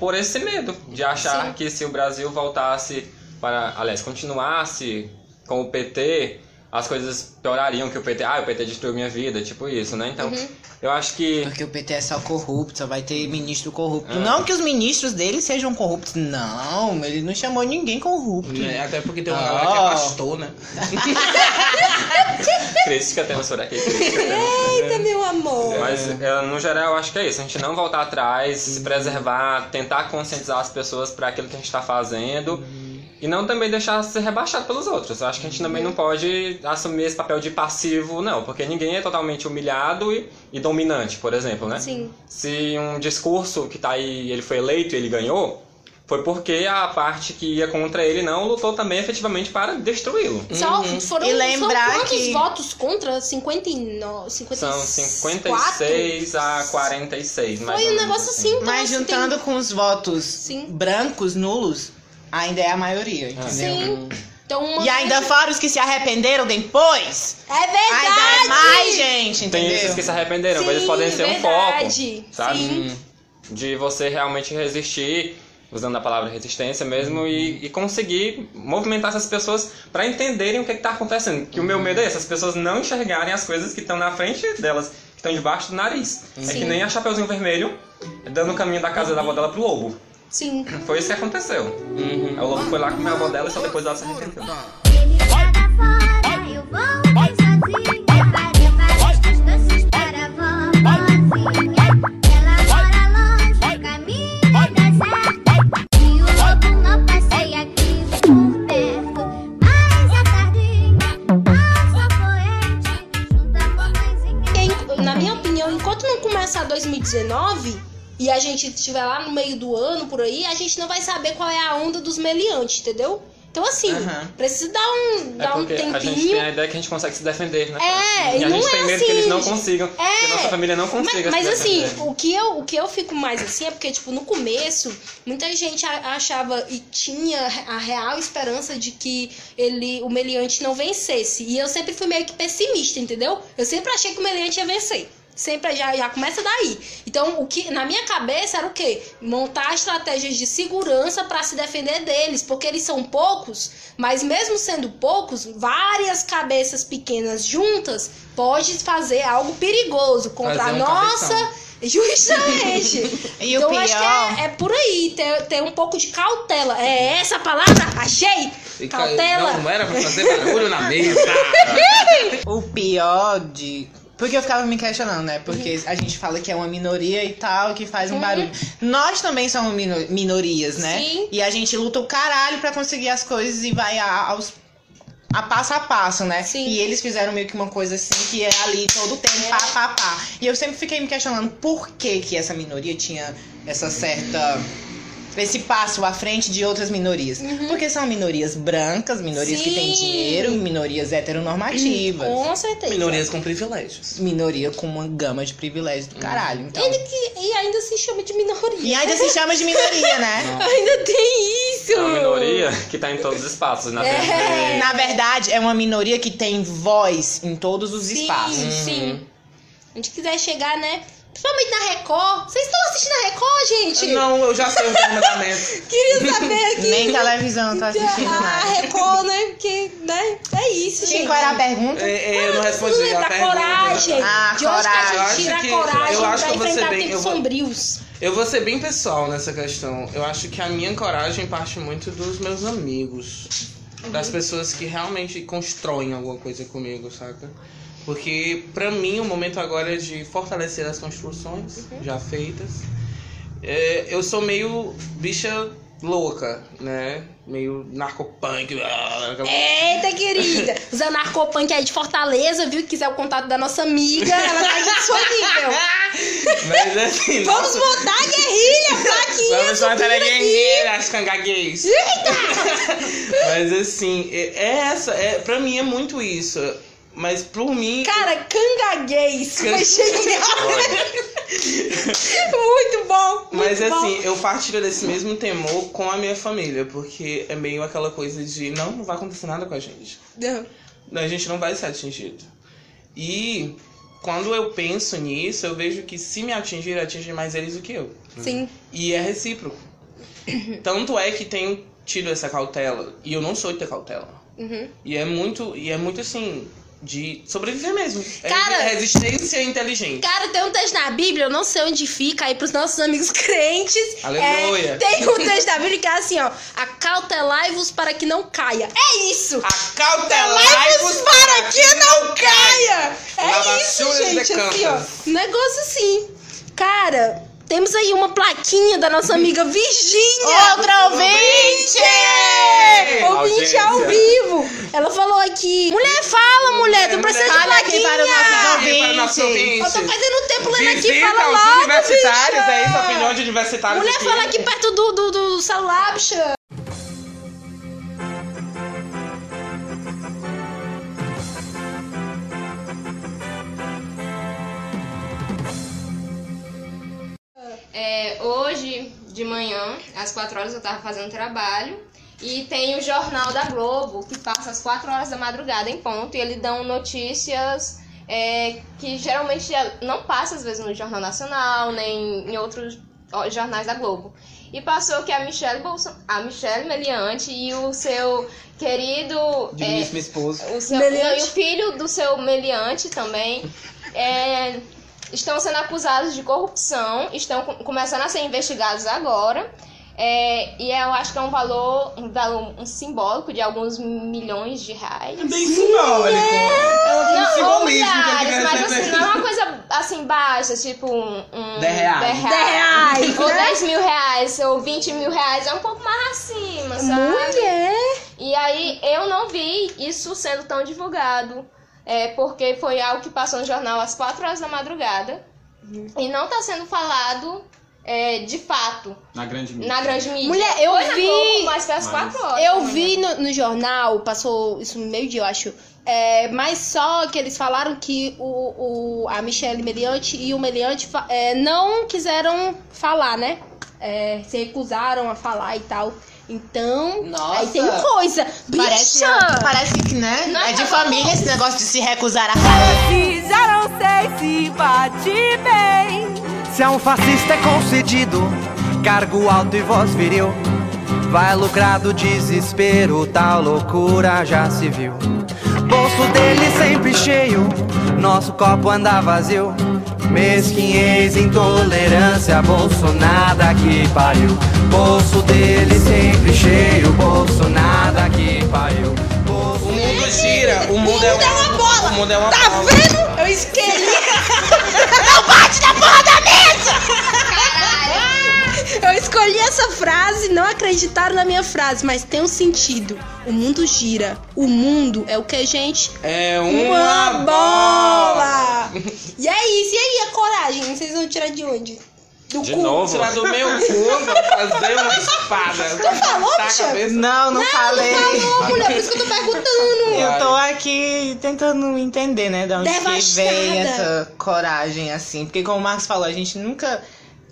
por esse medo de achar Sim. que se o Brasil voltasse para, aliás, continuasse com o PT, as coisas piorariam, que o PT, ah, o PT destruiu minha vida, tipo isso, né? Então, eu acho que Porque o PT é só corrupto, só vai ter ministro corrupto. Ah. Não que os ministros dele sejam corruptos. Não, ele não chamou ninguém corrupto. Né? Até porque tem uma Ah. galera que é pastor, né? crítica temos por aqui. Eita, meu amor. Mas, é, no geral, eu acho que é isso. A gente não voltar atrás, se preservar, tentar conscientizar as pessoas para aquilo que a gente está fazendo. E não também deixar ser rebaixado pelos outros. Eu acho que a gente também não pode assumir esse papel de passivo, não. Porque ninguém é totalmente humilhado e, e dominante, por exemplo, né? Sim. Se um discurso que tá aí, ele foi eleito e ele ganhou, foi porque a parte que ia contra ele não lutou também efetivamente para destruí-lo. Só foram E lembrar são quantos que- votos contra? 59, 54? São 56 a 46, mais Foi um negócio assim. Mas assim, juntando tem- com os votos Sim. brancos, nulos, ainda é a maioria, entendeu? Sim. Então, uma E ainda fora os que se arrependeram depois. É verdade! Ainda é mais gente, Tem entendeu? esses que se arrependeram, mas eles Sim, podem ser um verdade. foco, sabe? Sim. De você realmente resistir, usando a palavra resistência mesmo, e, e conseguir movimentar essas pessoas para entenderem o que está acontecendo. Que o meu medo é essas pessoas não enxergarem as coisas que estão na frente delas, que estão debaixo do nariz. É Sim. que nem a Chapeuzinho Vermelho dando o caminho da casa da avó dela pro lobo. Sim. Foi isso que aconteceu. Aí o lobo foi lá comer a avó dela e só depois ela se arrependeu. Ele joga fora, eu voltei sozinha. Parei vários doces para a vovozinha. Ela mora longe, o caminho é deserto. E o lobo não passeia aqui por perto. Mas a tardinha passa poente. Junto a mamãezinha. Em- na minha opinião, enquanto não começar 2019 e a gente estiver lá no meio do ano por aí, a gente não vai saber qual é a onda dos meliantes, entendeu? Então, assim, precisa dar um, É dar um porque a gente tempinho. tem a ideia que a gente consegue se defender, né? É, e a não gente é tem medo assim, que eles não gente. consigam, É. que a nossa família não consiga Mas, mas assim, o que, eu, o que eu fico mais assim é porque, tipo, no começo, muita gente achava e tinha a real esperança de que ele, o Meliante não vencesse. E eu sempre fui meio que pessimista, entendeu? Eu sempre achei que o Meliante ia vencer. Sempre já, já começa daí. Então, o que na minha cabeça era o quê? Montar estratégias de segurança para se defender deles, porque eles são poucos, mas mesmo sendo poucos, várias cabeças pequenas juntas pode fazer algo perigoso contra Fazer a um nossa. cabeção. Justamente. E o então, eu acho pior- que é, é por aí, ter, ter um pouco de cautela. É essa a palavra? Achei! Fica- Cautela. Não, não era pra fazer barulho na mesa. O pior de. Porque eu ficava me questionando, né? Porque a gente fala que é uma minoria e tal, que faz um barulho. Nós também somos mino- minorias, né? Sim. E a gente luta o caralho pra conseguir as coisas e vai a- aos. A passo a passo, né? Sim. E eles fizeram meio que uma coisa assim, que é ali todo o tempo, pá, pá, pá. E eu sempre fiquei me questionando por que que essa minoria tinha essa certa... Esse passo à frente de outras minorias. Porque são minorias brancas, minorias que têm Uhum. Sim. dinheiro, minorias heteronormativas. Com certeza. Minorias com privilégios. Minoria com uma gama de privilégios do caralho. Então... Ele que, e ainda se chama de minoria. E ainda se chama de minoria, né? Ainda tem isso! É uma minoria que tá em todos os espaços, na É. TV. Na verdade, é uma minoria que tem voz em todos os Sim, espaços. sim. A gente quiser chegar, né? Principalmente na Record. Vocês estão assistindo a Record, gente? Não, eu já sei o mandamento. Queria saber aqui. Nem televisão tá assistindo a nada. Record, né? Porque, né? É isso, Sim, gente. qual era a pergunta? É, é, eu não Tudo respondi a pergunta. coragem. Ah, de onde que a coragem. gente Eu tira acho a que- coragem eu acho pra que eu vou ser enfrentar bem- tempos eu vou- sombrios? Eu vou ser bem pessoal nessa questão. Eu acho que a minha coragem parte muito dos meus amigos. Das pessoas que realmente constroem alguma coisa comigo, saca? Porque pra mim o momento agora é de fortalecer as construções já feitas. É, eu sou meio bicha louca, né? Meio narcopunk. Eita, querida! Os anarcopunk aí de Fortaleza, viu? Quiser o contato da nossa amiga, ela tá disponível. Mas assim, Vamos nossa, botar a guerrilha, plaquinha, Vamos subindo a guerreira, as cangaguês. Mas assim, é é essa, é, pra mim é muito isso. Mas por mim. Cara, cangaguês. Foi Can- genial. Muito bom. Mas muito bom. assim, eu partilho desse mesmo temor com a minha família, porque é meio aquela coisa de não, não vai acontecer nada com a gente. Não. Não, A gente não vai ser atingido. E quando eu penso nisso, eu vejo que se me atingir, atinge mais eles do que eu. Sim. E é recíproco. Tanto é que tenho tido essa cautela. E eu não sou de ter cautela. Uhum. E é muito, e é muito assim, de sobreviver mesmo. É Cara- resistência inteligente. Cara, tem um texto na Bíblia, eu não sei onde fica, aí pros nossos amigos crentes. Aleluia. É, tem um texto da Bíblia que é assim, ó. Acautelai-vos para que não caia. É isso! Acautelai-vos para que não caia! É isso, gente, assim, ó. Um negócio assim. Cara, temos aí uma plaquinha da nossa amiga Virgínia. Outra ouvinte! Ouvinte ao vivo. Ela falou aqui. Mulher, fala, mulher. Tu precisa de Fala aqui para os nossos ouvintes. Eu tô fazendo tempo lendo aqui. Visita Fala os logo, universitários, bicha. é isso? A opinião de universitários. Mulher, fala aqui perto do, do, do celular, bicha. De manhã, às 4 horas, eu tava fazendo trabalho. E tem o Jornal da Globo, que passa às 4 horas da madrugada em ponto. E eles dão notícias é, que geralmente não passa, às vezes, no Jornal Nacional, nem em outros jornais da Globo. E passou que a Michelle, Bolson... a Michelle Meliante e o seu querido... é, esposo. o seu, não, e o filho do seu meliante também é, estão sendo acusados de corrupção, estão co- começando a ser investigados agora. É, e eu acho que é um valor, um valor um simbólico de alguns milhões de reais. Bem simbólico. Não, ou simbolismo que milhares, mas assim, não é uma coisa assim baixa, tipo um. um Dez reais. dez Dez reais, Ou né? 10 mil reais, ou 20 mil reais, é um pouco mais acima, sabe? Mulher. E aí eu não vi isso sendo tão divulgado. É, porque foi algo que passou no jornal às 4 horas da madrugada. E não tá sendo falado é, de fato Na grande mídia. na grande mídia. Mulher, eu Foi vi- Globo, mas foi às Mas- 4 horas. Eu vi no, no jornal, passou isso no meio dia, eu acho. É, mas só que eles falaram que o, o, a Michelle Meliante e o Meliante é, não quiseram falar, né? É, se recusaram a falar e tal. Então, Nossa. aí tem coisa. Parece, Bicha! parece que, né? Nossa, é de família esse negócio de se recusar a falar. Já não sei se bate bem. Se a um fascista é concedido cargo alto e voz viril, vai lucrar do desespero, tal loucura já se viu. Bolso dele sempre cheio, nosso copo anda vazio. Mesquinhez, intolerância, bolso nada que pariu. Bolso dele sempre cheio, bolso nada que pariu. Bolso O mundo gira, o mundo é uma, uma bola. O mundo é uma Tá bola. vendo? Eu esqueci. Não bate na porra da mesa! Eu escolhi essa frase, não acreditaram na minha frase, mas tem um sentido. O mundo gira. O mundo é o que, gente? É Uma uma bola! E é isso, e aí a coragem? Vocês vão tirar de onde? Do De cu. novo? Tirar do meu cu, vou fazer uma espada. Tu falou, bicha? Não, não, falei. Falou, mulher, por isso que eu tô perguntando. Eu tô aqui tentando entender, né, de onde que vem essa coragem, assim. Porque como o Marcos falou, a gente nunca.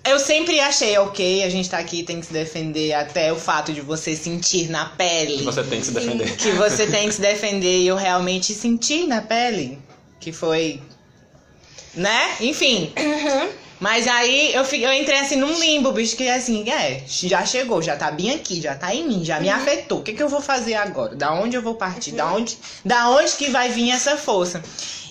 Eu sempre achei ok, a gente tá aqui tem que se defender até o fato de você sentir na pele. Você tem que se defender. Que você tem que se defender e eu realmente senti na pele. Que foi. Né? Enfim. Mas aí eu, fiquei, eu entrei assim num limbo, bicho, que assim, é, já chegou, já tá bem aqui, já tá em mim, já me afetou. O que, que eu vou fazer agora? Da onde eu vou partir? Da, onde, da onde que vai vir essa força?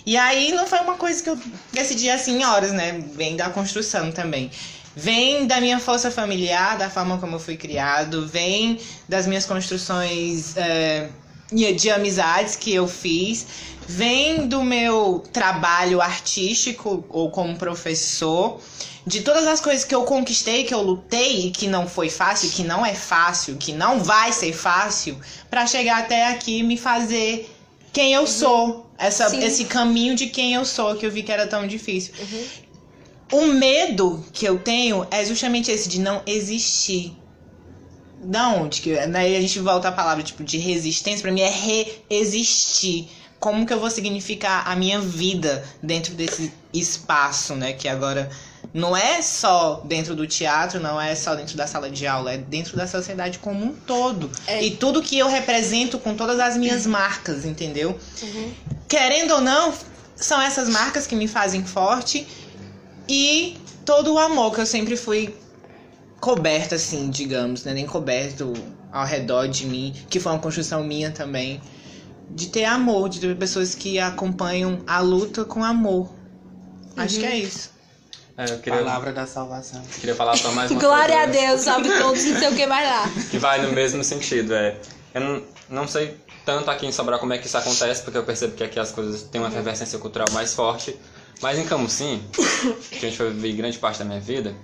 E aí não foi uma coisa que eu decidi assim em horas, né? Vem da construção também. Vem da minha força familiar, da forma como eu fui criado, vem das minhas construções é, de amizades que eu fiz, vem do meu trabalho artístico ou como professor, de todas as coisas que eu conquistei, que eu lutei e que não foi fácil, que não é fácil, que não vai ser fácil, para chegar até aqui e me fazer quem eu sou. Essa, Sim. esse caminho de quem eu sou, que eu vi que era tão difícil. O medo que eu tenho é justamente esse de não existir. Da onde? Que, daí a gente volta à palavra tipo de resistência. Pra mim é reexistir. Como que eu vou significar a minha vida dentro desse espaço, né? Que agora não é só dentro do teatro, não é só dentro da sala de aula, é dentro da sociedade como um todo. É. E tudo que eu represento com todas as minhas marcas, entendeu? Querendo ou não, são essas marcas que me fazem forte e todo o amor que eu sempre fui coberta, assim, digamos, né? Nem coberto ao redor de mim, que foi uma construção minha também. De ter amor, de ter pessoas que acompanham a luta com amor. Acho que é isso. É, eu queria, Palavra da salvação. queria falar só mais uma Glória a coisa. Deus, sabe todos, não sei o que mais lá. que vai no mesmo sentido. É, eu não, não sei tanto aqui em Sobral como é que isso acontece, porque eu percebo que aqui as coisas têm uma efervescência cultural mais forte. Mas em Camusim, que a gente foi viver grande parte da minha vida,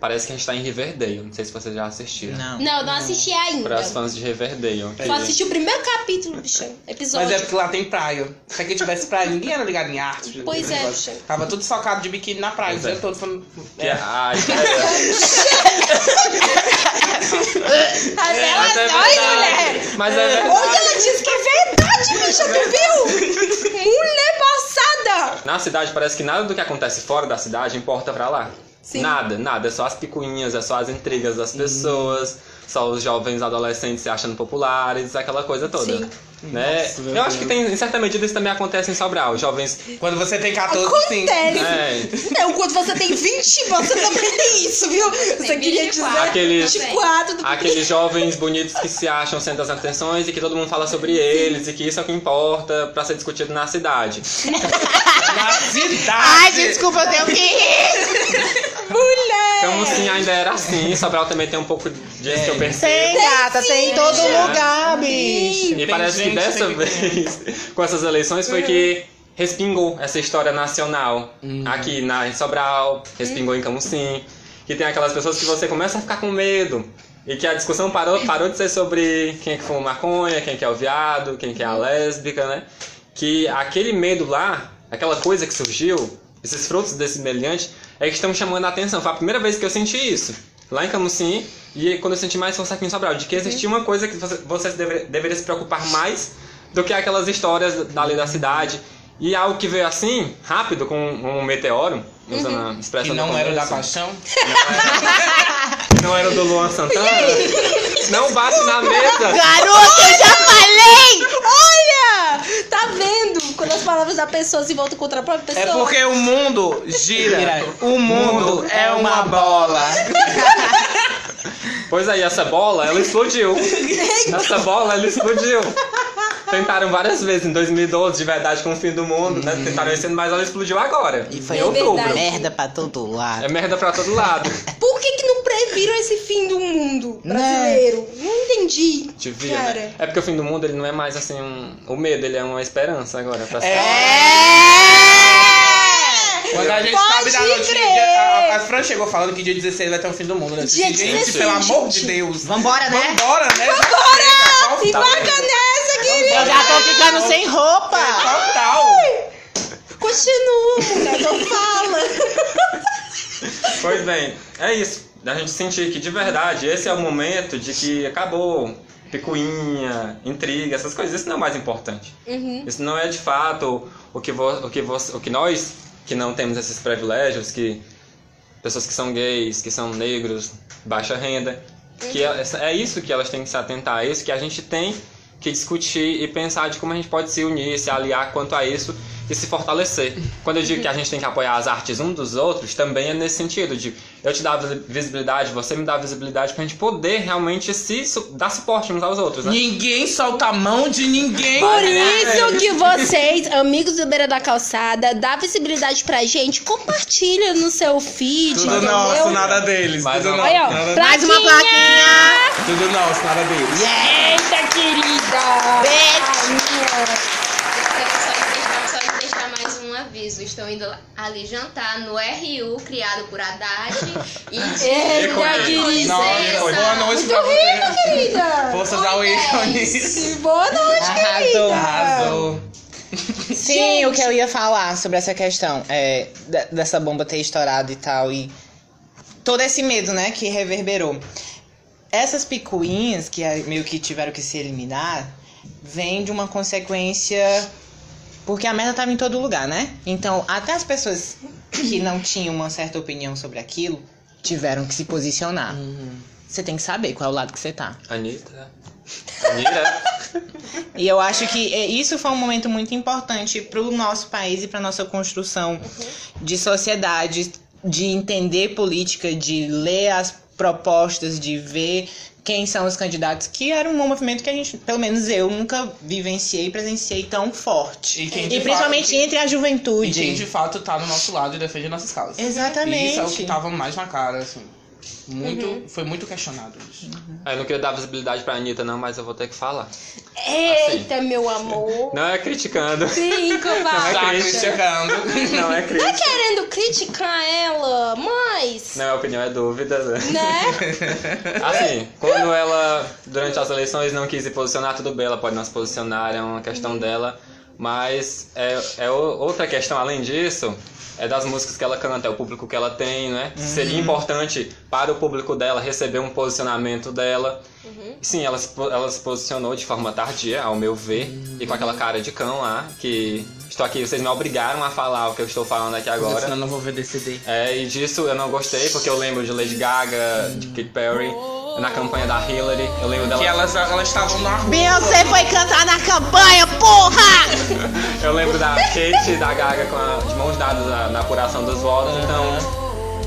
parece que a gente tá em Riverdale. Não sei se vocês já assistiram. Não. Não, não assisti ainda. Para os fãs de Riverdale. Só assisti o primeiro capítulo, bicho. Episódio. Mas é porque lá tem praia. Se aqui tivesse praia, ninguém era ligado em arte. Pois é, bicho. Tava tudo socado de biquíni na praia, o Pois é. dia todo falando. Que é a ideia. As Mas é relações, verdade. mulher! Mas é verdade. Hoje ela disse que é verdade, bicha, tu viu? Mulher passada! Na cidade parece que nada do que acontece fora da cidade importa pra lá. Sim. Nada, nada. É só as picuinhas, é só as intrigas das pessoas, só os jovens adolescentes se achando populares, aquela coisa toda. Sim. Né? Nossa, Eu acho que tem, em certa medida isso também acontece em Sobral. Os jovens. Quando você tem 14, sim. Acontece. É, Não, quando você tem 20, você também tem isso, viu? Você queria dizer 24. Aqueles- 24 do aqueles jovens bonitos que se acham centro das atenções e que todo mundo fala sobre eles e que isso é o que importa pra ser discutido na cidade. Na cidade. Ai, desculpa, eu tenho que rir. Mulher! Então, assim, ainda era assim. Sobral também tem um pouco disso que eu percebo. Tem, gata, tem em todo É. lugar, bicho. E Tem parece que gente dessa que- vez, com essas eleições, foi que respingou essa história nacional. Aqui na em Sobral, respingou em Camusim. Que tem aquelas pessoas que você começa a ficar com medo. E que a discussão parou, parou de ser sobre quem é que fuma maconha, quem que é o viado, quem que é a lésbica, né? Que aquele medo lá, aquela coisa que surgiu, esses frutos desse meliante, é que estão chamando a atenção. Foi a primeira vez que eu senti isso. Lá em Camusim, e quando eu senti mais força aqui em Sobral, de que existia uma coisa que você, deve, deveria se preocupar mais do que aquelas histórias dali da cidade. E algo que veio assim, rápido, com um meteoro, usando a expressão Que não era o da paixão. Não era o do Luan Santana. não bate na mesa. Garoto, eu já falei! As palavras da pessoa se voltam contra a própria É pessoa. porque o mundo gira. O mundo é uma bola. Pois aí, essa bola, ela explodiu. essa bola, ela explodiu. Tentaram várias vezes, em 2012, de verdade, com o fim do mundo, né? Tentaram esse ano, mas ela explodiu agora. E foi em outubro. verdade. merda pra todo lado. É merda pra todo lado. Por que, previram esse fim do mundo brasileiro? Não entendi. Devia, Cara. né? É porque o fim do mundo, ele não é mais assim um... O medo, ele é uma esperança agora. Pra Quando a gente Pode sabe da notícia, a, a Fran chegou falando que dia 16 vai ter o fim do mundo, né? Dia gente, 16, pelo amor de gente. Deus. Vambora, né? Vambora, né? Bora! Total. Embarca nessa, querida! Eu já tô ficando sem roupa. Total. Continua, mulher, não fala. Pois bem, é isso. A gente sentir que de verdade esse é o momento de que acabou picuinha, intriga, essas coisas. Isso não é o mais importante. Uhum. Isso não é de fato o que, vo, o, que vo, o que nós, que não temos esses privilégios, que pessoas que são gays, que são negros, baixa renda, que é, é isso que elas têm que se atentar, é isso que a gente tem que discutir e pensar de como a gente pode se unir, se aliar quanto a isso e se fortalecer. Quando eu digo que a gente tem que apoiar as artes um dos outros, também é nesse sentido de eu te dar visi- visibilidade, você me dá visibilidade pra gente poder realmente se su- dar suporte uns aos outros, né? Ninguém solta a mão de ninguém. Por né? isso que vocês, amigos do Beira da Calçada, dá visibilidade pra gente, compartilha no seu feed, Tudo entendeu? nosso, nada deles. Mais Tudo uma- nosso, Aí, ó, nada Mais uma plaquinha. Tudo nosso, nada deles. Eita, querida! Só de deixar mais um indo ali jantar no RU, criado por Haddad. E Eita, querida! Boa noite pra rica, você. querida! Forças ao ícone. Boa noite, Arrasou. querida! Arrasou. Sim, o que eu ia falar sobre essa questão é de- dessa bomba ter estourado e tal e todo esse medo, né, que reverberou. Essas picuinhas que meio que tiveram que se eliminar vem de uma consequência porque a merda tava em todo lugar, né? Então, até as pessoas que não tinham uma certa opinião sobre aquilo tiveram que se posicionar. Você tem que saber qual é o lado que você tá. Anitta. Anitta. E eu acho que é, isso foi um momento muito importante para o nosso país e para nossa construção de sociedade, de entender política, de ler as propostas, de ver quem são os candidatos, que era um movimento que a gente, pelo menos eu, nunca vivenciei e presenciei tão forte. E E, principalmente entre a E juventude. quem de fato tá do nosso lado e defende nossas causas. Exatamente. Isso é o que tava mais na cara, assim. Muito, Foi muito questionado isso. Eu não queria dar visibilidade pra Anitta, não, mas eu vou ter que falar. Eita, meu amor. Não é criticando. Sim, Não é covarde. Tá criticando. Não é Tá crítica. querendo criticar ela, mas. Não é opinião, é dúvida. né? Né? Assim, quando ela, durante as eleições, não quis se posicionar, tudo bem, ela pode não se posicionar, é uma questão dela. Mas é, é outra questão, além disso, é das músicas que ela canta, é o público que ela tem, né? Seria importante para o público dela receber um posicionamento dela. Sim, ela se, ela se posicionou de forma tardia, ao meu ver, e com aquela cara de cão lá, que estou aqui, vocês me obrigaram a falar o que eu estou falando aqui agora. Senão eu não vou ver DCD. É, e disso eu não gostei, porque eu lembro de Lady Gaga, de Katy Perry, na campanha da Hillary, eu lembro dela. Que elas elas estavam na rua. Beyoncé foi cantar na campanha, porra! Eu lembro da Kate e da Gaga com a, de mãos dadas na, na apuração dos votos, então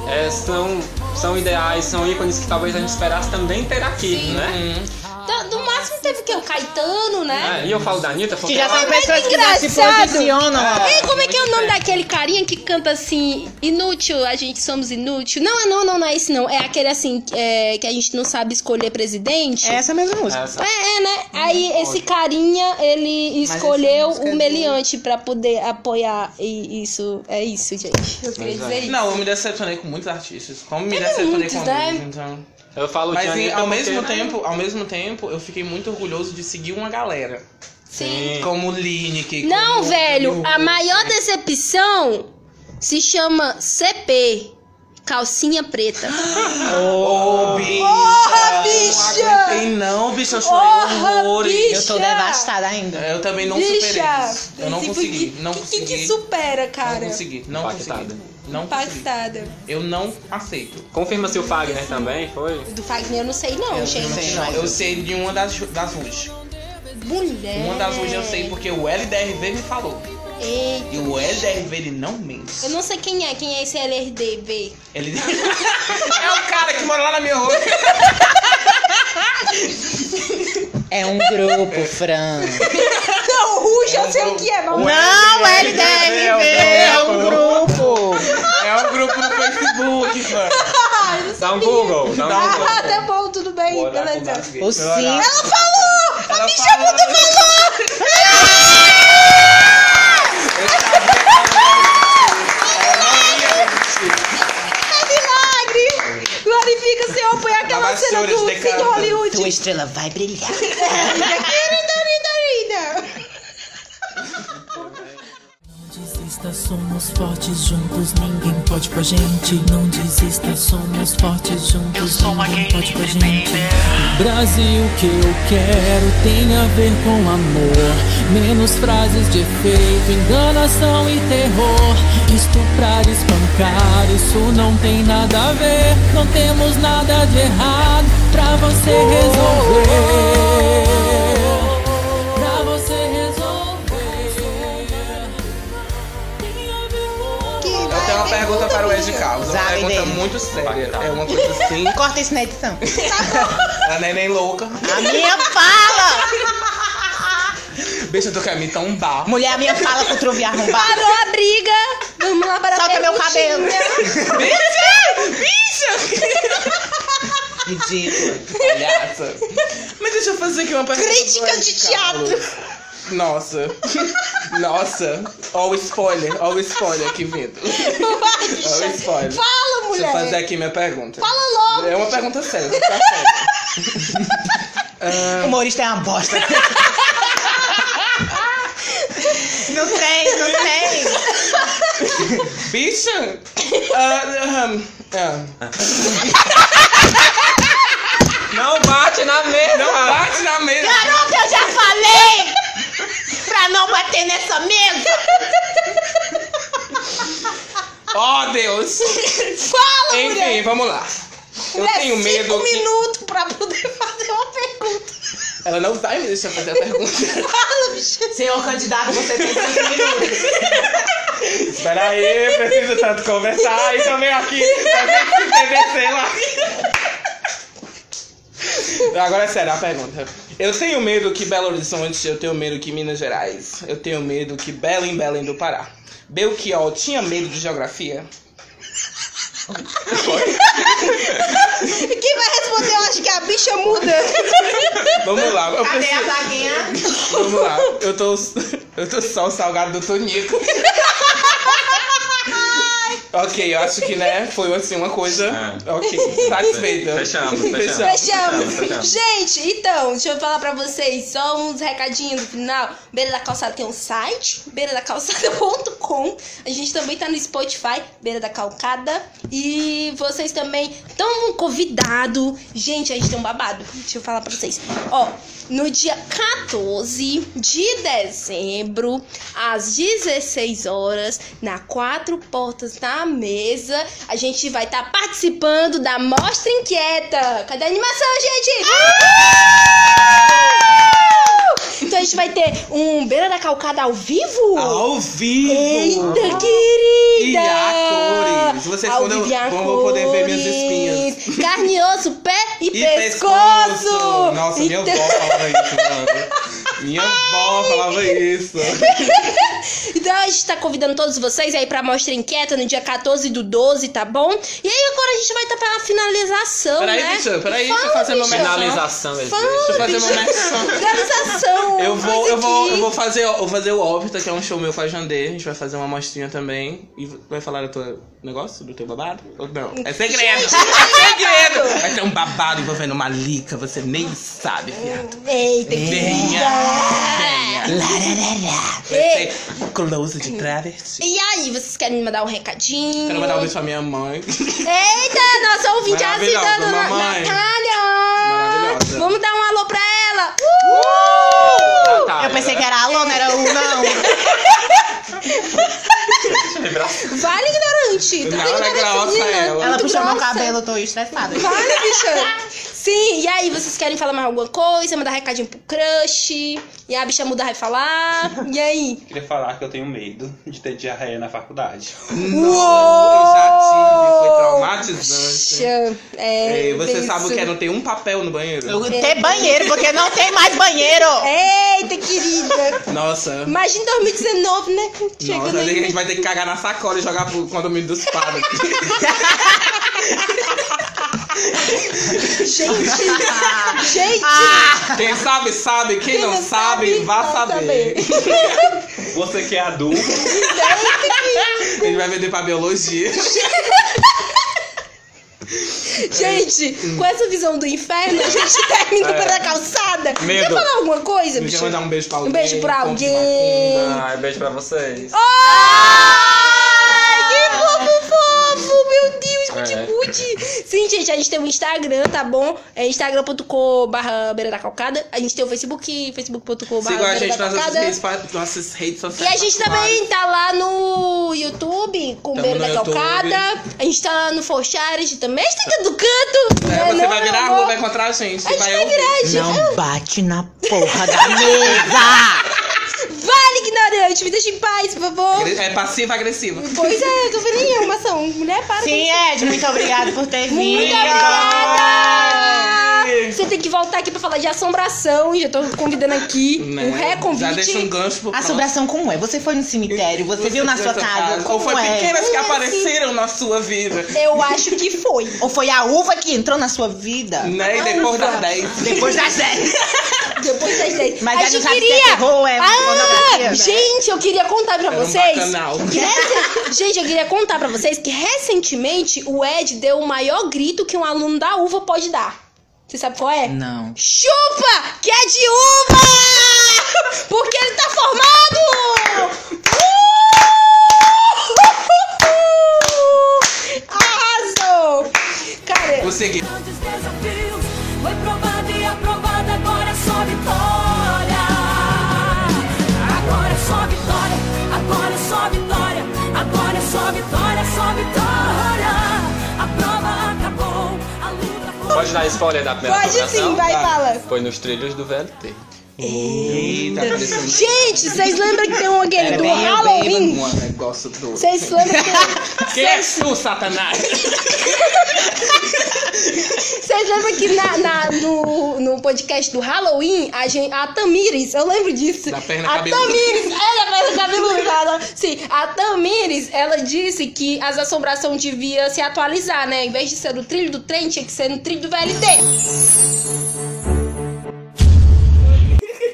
é, são, são ideais, são ícones que talvez a gente esperasse também ter aqui, né? Do, do máximo teve que o Caetano, né? É, e eu falo da Anitta porque Que já tem pessoas que já se engraçado. posicionam. Ei, como é que é o nome daquele carinha que canta assim, inútil, a gente somos inútil? Não, não, não, não é esse não. É aquele assim, é, que a gente não sabe escolher presidente. É essa mesma música. Essa. É, é, né? Aí esse carinha, ele escolheu é o meliante pra poder apoiar. E isso, é isso, gente. Eu queria é. dizer isso. Não, eu me decepcionei com muitos artistas. Como me decepcionei muitos, com né? alguns, então. Eu falo Mas em- ao porque- mesmo tempo, ao mesmo tempo, eu fiquei muito orgulhoso de seguir uma galera. Sim. Como Lineker. Não, como velho, a maior decepção se chama CP. Calcinha preta. Ô, bicha! Porra, bicha! Não aguentei não, bicha. Eu chorei Porra, horrores. bicha! Eu tô devastada ainda. Eu também não superei Bicha! isso. Eu não consegui. que- Não que- consegui. Que supera, Não cara? consegui. Não Impactada. consegui. Não. Impactada. Eu não aceito. Confirma se o Fagner também foi. Do Fagner eu não sei não, Eu gente. não sei, não. Eu sei de uma das, das Ruth. Mulher. Uma das Ruth eu sei porque o LDRV me falou. Eita. E o LDRV ele não mente. Eu não sei quem é, quem é esse LRDV. Ele é o cara que mora lá na minha rua. É um grupo, Fran. Não, Ruge, eu sei o que é, mas... Não, LDRV é um grupo. É um grupo no Facebook, mano. Dá um Google, dá um um Google. Ah, tá bom, tudo bem, Bora beleza. O sim. Ela falou! Ela a bicha falou. falou! É milagre! Glorifica, Senhor, põe aquela cena do. Hollywood. Tua estrela vai brilhar. somos fortes juntos, ninguém pode com a gente. Não desista, somos fortes juntos, ninguém pode com a gente. O Brasil que eu quero tem a ver com amor. Menos frases de efeito, enganação e terror. Estuprar, espancar, isso não tem nada a ver. Não temos nada de errado pra você resolver. Pergunta para o Ed Carlos. Uma Sabe pergunta dele. muito séria. É uma coisa assim. Corta isso na edição. A neném louca. A minha fala! Bicha, tu quer me tombar. Mulher, a minha fala com o truve arrombado. Parou a briga! Vamos lá para a Solta meu cabelo. perguntinha. Bicha! Ridículo. Palhaça. Mas deixa eu fazer aqui uma pergunta. Crítica Ed de teatro. Nossa. Nossa. Ó o spoiler. Ó o spoiler aqui vindo. Ó o spoiler. Fala, Deixa eu fazer mulher! aqui minha pergunta. Fala logo! É uma pergunta séria, vou ficar séria. Humorista é uma bosta. Não tem, não tem. Bicha! Aham, ah. Não bate na mesa! Não bate na mesa! Garota, eu já falei! Pra não bater nessa mesa! Oh, Deus! Fala, Enfim, mulher! vamos lá. Eu Mulher, tenho medo cinco que... minutos pra poder fazer uma pergunta. Ela não vai me deixar fazer a pergunta. Fala, bicha! Senhor candidato, você tem cinco minutos. Espera aí, preciso tanto conversar e também aqui pra gente se lá. Agora é sério a pergunta. Eu tenho medo que Belo Horizonte, eu tenho medo que Minas Gerais, eu tenho medo que Belém, Belém do Pará. Belchior tinha medo de geografia? Foi? Quem vai responder, eu acho que é a bicha muda. Vamos lá. Eu Cadê a preciso- plaquinha? Vamos lá. Eu tô, eu tô só o salgado do Tonico. Ok, eu acho que, né, foi assim uma coisa. É. Ok, satisfeita. Fechamos, fechamos. Fechamos. Fechamos, fechamos. Gente, então, deixa eu falar pra vocês só uns recadinhos no final. Beira da Calçada tem um site, beiradacalçada.com. A gente também tá no Spotify, Beira da Calcada. E vocês também estão convidados. Gente, a gente tem um babado. Deixa eu falar pra vocês. Ó, no dia 14 de dezembro, às 16 horas, na Quatro Portas na Mesa, a gente vai estar participando da Mostra Inquieta. Cadê a animação, gente? Então a gente vai ter um Beira da Calcada ao vivo? Ao vivo! Eita, querida! E a cores. Vocês Ao podem- vão poder ver minhas espinhas. Carne, osso, pé e, E pescoço! Nossa, minha Então- avó falava isso, mano. Minha avó falava isso. Então a gente tá convidando todos vocês aí pra Mostra Inquieta no dia 14 do 12, tá bom? E aí agora a gente vai estar pela finalização, Peraí, né? bicha, peraí, deixa eu fazer uma. Finalização. Fala, Deixa eu fazer uma. Finalização! Eu vou, eu vou, eu vou fazer, eu vou fazer o Órbita, que é um show meu com a Jandê. A gente vai fazer uma amostrinha também. E vai falar do teu negócio, do teu babado? Ou não? É segredo! Gente, é segredo! Vai ter um babado envolvendo uma lica, você nem sabe, viado. Eita, Venha! Ei. ser close de travesti. E aí, vocês querem me mandar um recadinho? Quero mandar um beijo pra minha mãe. Eita, nossa ouvinte ajudando na mamãe. Natália! Vamos dar um alô pra ela! Uh! Natália, Eu pensei né? que era alô, não era um, não. Vale, ignorante! Tá ela é ignorante, ela. Puxou meu cabelo, eu tô estressada. Vale, bicha! Sim, e aí, vocês querem falar mais alguma coisa? Mandar recadinho pro crush? E a bicha muda vai falar? E aí? Queria falar que eu tenho medo de ter diarreia na faculdade. Não, eu já tive, foi traumatizante. É. Ei, você isso. sabe o que é não ter um papel no banheiro? Eu ter banheiro, porque não tem mais banheiro. Eita, querida! Nossa. Imagina 2019, né? Nossa, Chegando a gente aí. vai ter que cagar na sacola e jogar pro condomínio dos padres. Gente! Gente! Quem sabe, sabe. Quem, Quem não, não sabe, sabe, vá vai saber. Você que é adulto, gente vai vender pra biologia. Gente, com essa visão do inferno, a gente termina É. pela calçada. Medo. Quer falar alguma coisa, Quer mandar um beijo pra alguém? Um beijo pra alguém. macumba. Ai, beijo pra vocês. Ai, É. Sim, gente, a gente tem um Instagram, tá bom? É instagram.com barra beira da calcada. A gente tem o Facebook, facebook.com barra Sigam a beira gente da nas nossas calcada. redes, nossas redes E sociais. a gente também tá lá no YouTube, com Tamo Beira da YouTube. Calcada. A gente tá lá no Forchares também. A gente tá do canto. É, né, você não, vai virar a rua, vai encontrar a gente. A gente vai ouvir. virar, gente. Não bate na porra da mesa. Ignorante. Me deixa em paz, por favor. É passiva-agressiva. Pois é, eu tô vendo aí arrumação. Mulher, para. Sim, Ed, muito obrigada por ter vindo. Muito obrigada! Você tem que voltar aqui pra falar de assombração. Já tô convidando aqui. Né? Um reconvite. Já deixa um gancho pro Assombração como é? Você foi no cemitério, você, viu na sua casa, Ou como foi é? pequenas que assim? apareceram na sua vida. Eu acho que foi. Ou foi a uva que entrou na sua vida? Né? E depois das 10. Depois das 10. Depois das 10. Mas a gente sabe se queria. é terror é pornografia, né? ah, gente, eu queria contar pra Era um vocês. bacanal. que recen- Gente, eu queria contar pra vocês que recentemente o Ed deu o maior grito que um aluno da uva pode dar. Você sabe qual é? Não. Chupa! Que é de uva! Porque ele tá formado! Uh! Arrasou! Cara, Vou seguir. Grandes desafios, foi provado e aprovado, é só vitória. Agora é só vitória, agora é só vitória, agora é só vitória, só vitória. A prova acabou, a luta foi. Pode dar spoiler da primeira pode sim, vai, fala. Foi nos trilhos do VLT. Eita, Gente, vocês lembram que tem um aquele do Halloween? um negócio do. Vocês lembram que... Quem é tu, Satanás? Vocês lembram que na, na- no, no podcast do Halloween, a, gente, a Tamires, eu lembro disso. Da perna a cabeluda. Tamires, é da perna cabeluda. Sim, a Tamires, ela disse que as assombrações devia se atualizar, né? Em vez de ser no trilho do trem, tinha que ser no trilho do VLT.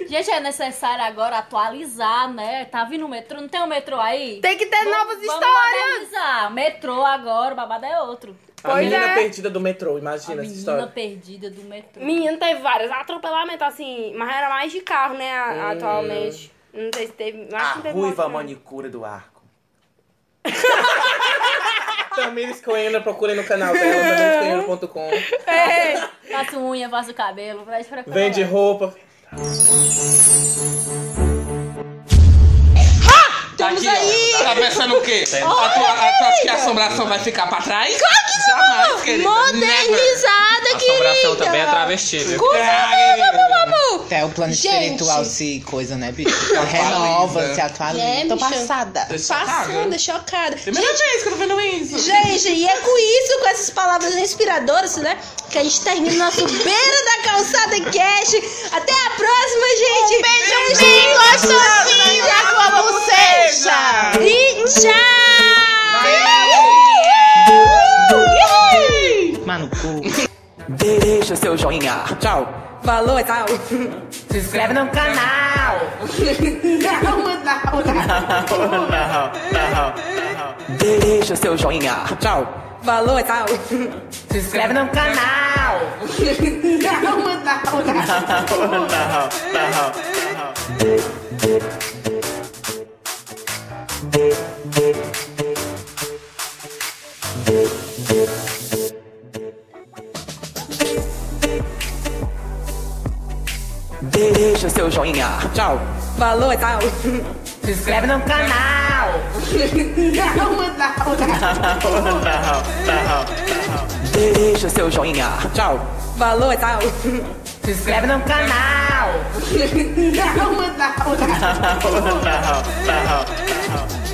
Gente, é necessário agora atualizar, né? Tá vindo o metrô, não tem o metrô aí? Tem que ter Vamos- novas vamos histórias. modernizar. Metrô agora, o babado é outro. A Pois menina é. perdida do metrô, A imagina essa menina história. perdida do metrô. Menino, teve vários atropelamentos assim, mas era mais de carro, né, a- Hum. atualmente. Não sei se teve. A que teve ruiva moto, não. manicure do arco. Tamires Coimbra, procurem no canal dela, tamirescoimbra.com. Faço unha, faço cabelo, pra pra Vende roupa. Temos Aqui, ó. Tá pensando o quê? A tua, a tua que a assombração vai ficar pra trás? Claro que Jamais, não! querida. Modernizada, A assombração querida! também é travesti, viu? Com certeza, meu amor! Até o plano Gente. espiritual se coisa, né, bicho? Renova, se atualiza. É, Tô bicha. passada. Passada, chocada. Primeira vez que eu tô vendo isso. Gente, e é com isso, com essas palavras inspiradoras, né? Que a gente termina o nosso Beira da Calçada Cash. Até a próxima, gente! Um beijo, bem gostosinho da tua bochecha! E tchau! Mano, cu. Deixa seu joinha. Tchau. Falou, tchau! Se inscreve no canal. Não, não, não. Deixa seu joinha. Tchau. Falou, tchau! Se inscreve no canal. Não, não, não. Deixa seu joinha. Tchau. Falou, tchau! Se inscreve no canal. Não, não, não. Deixa seu joinha. Tchau. Falou, tchau! Se inscreve no canal. Não, não, não.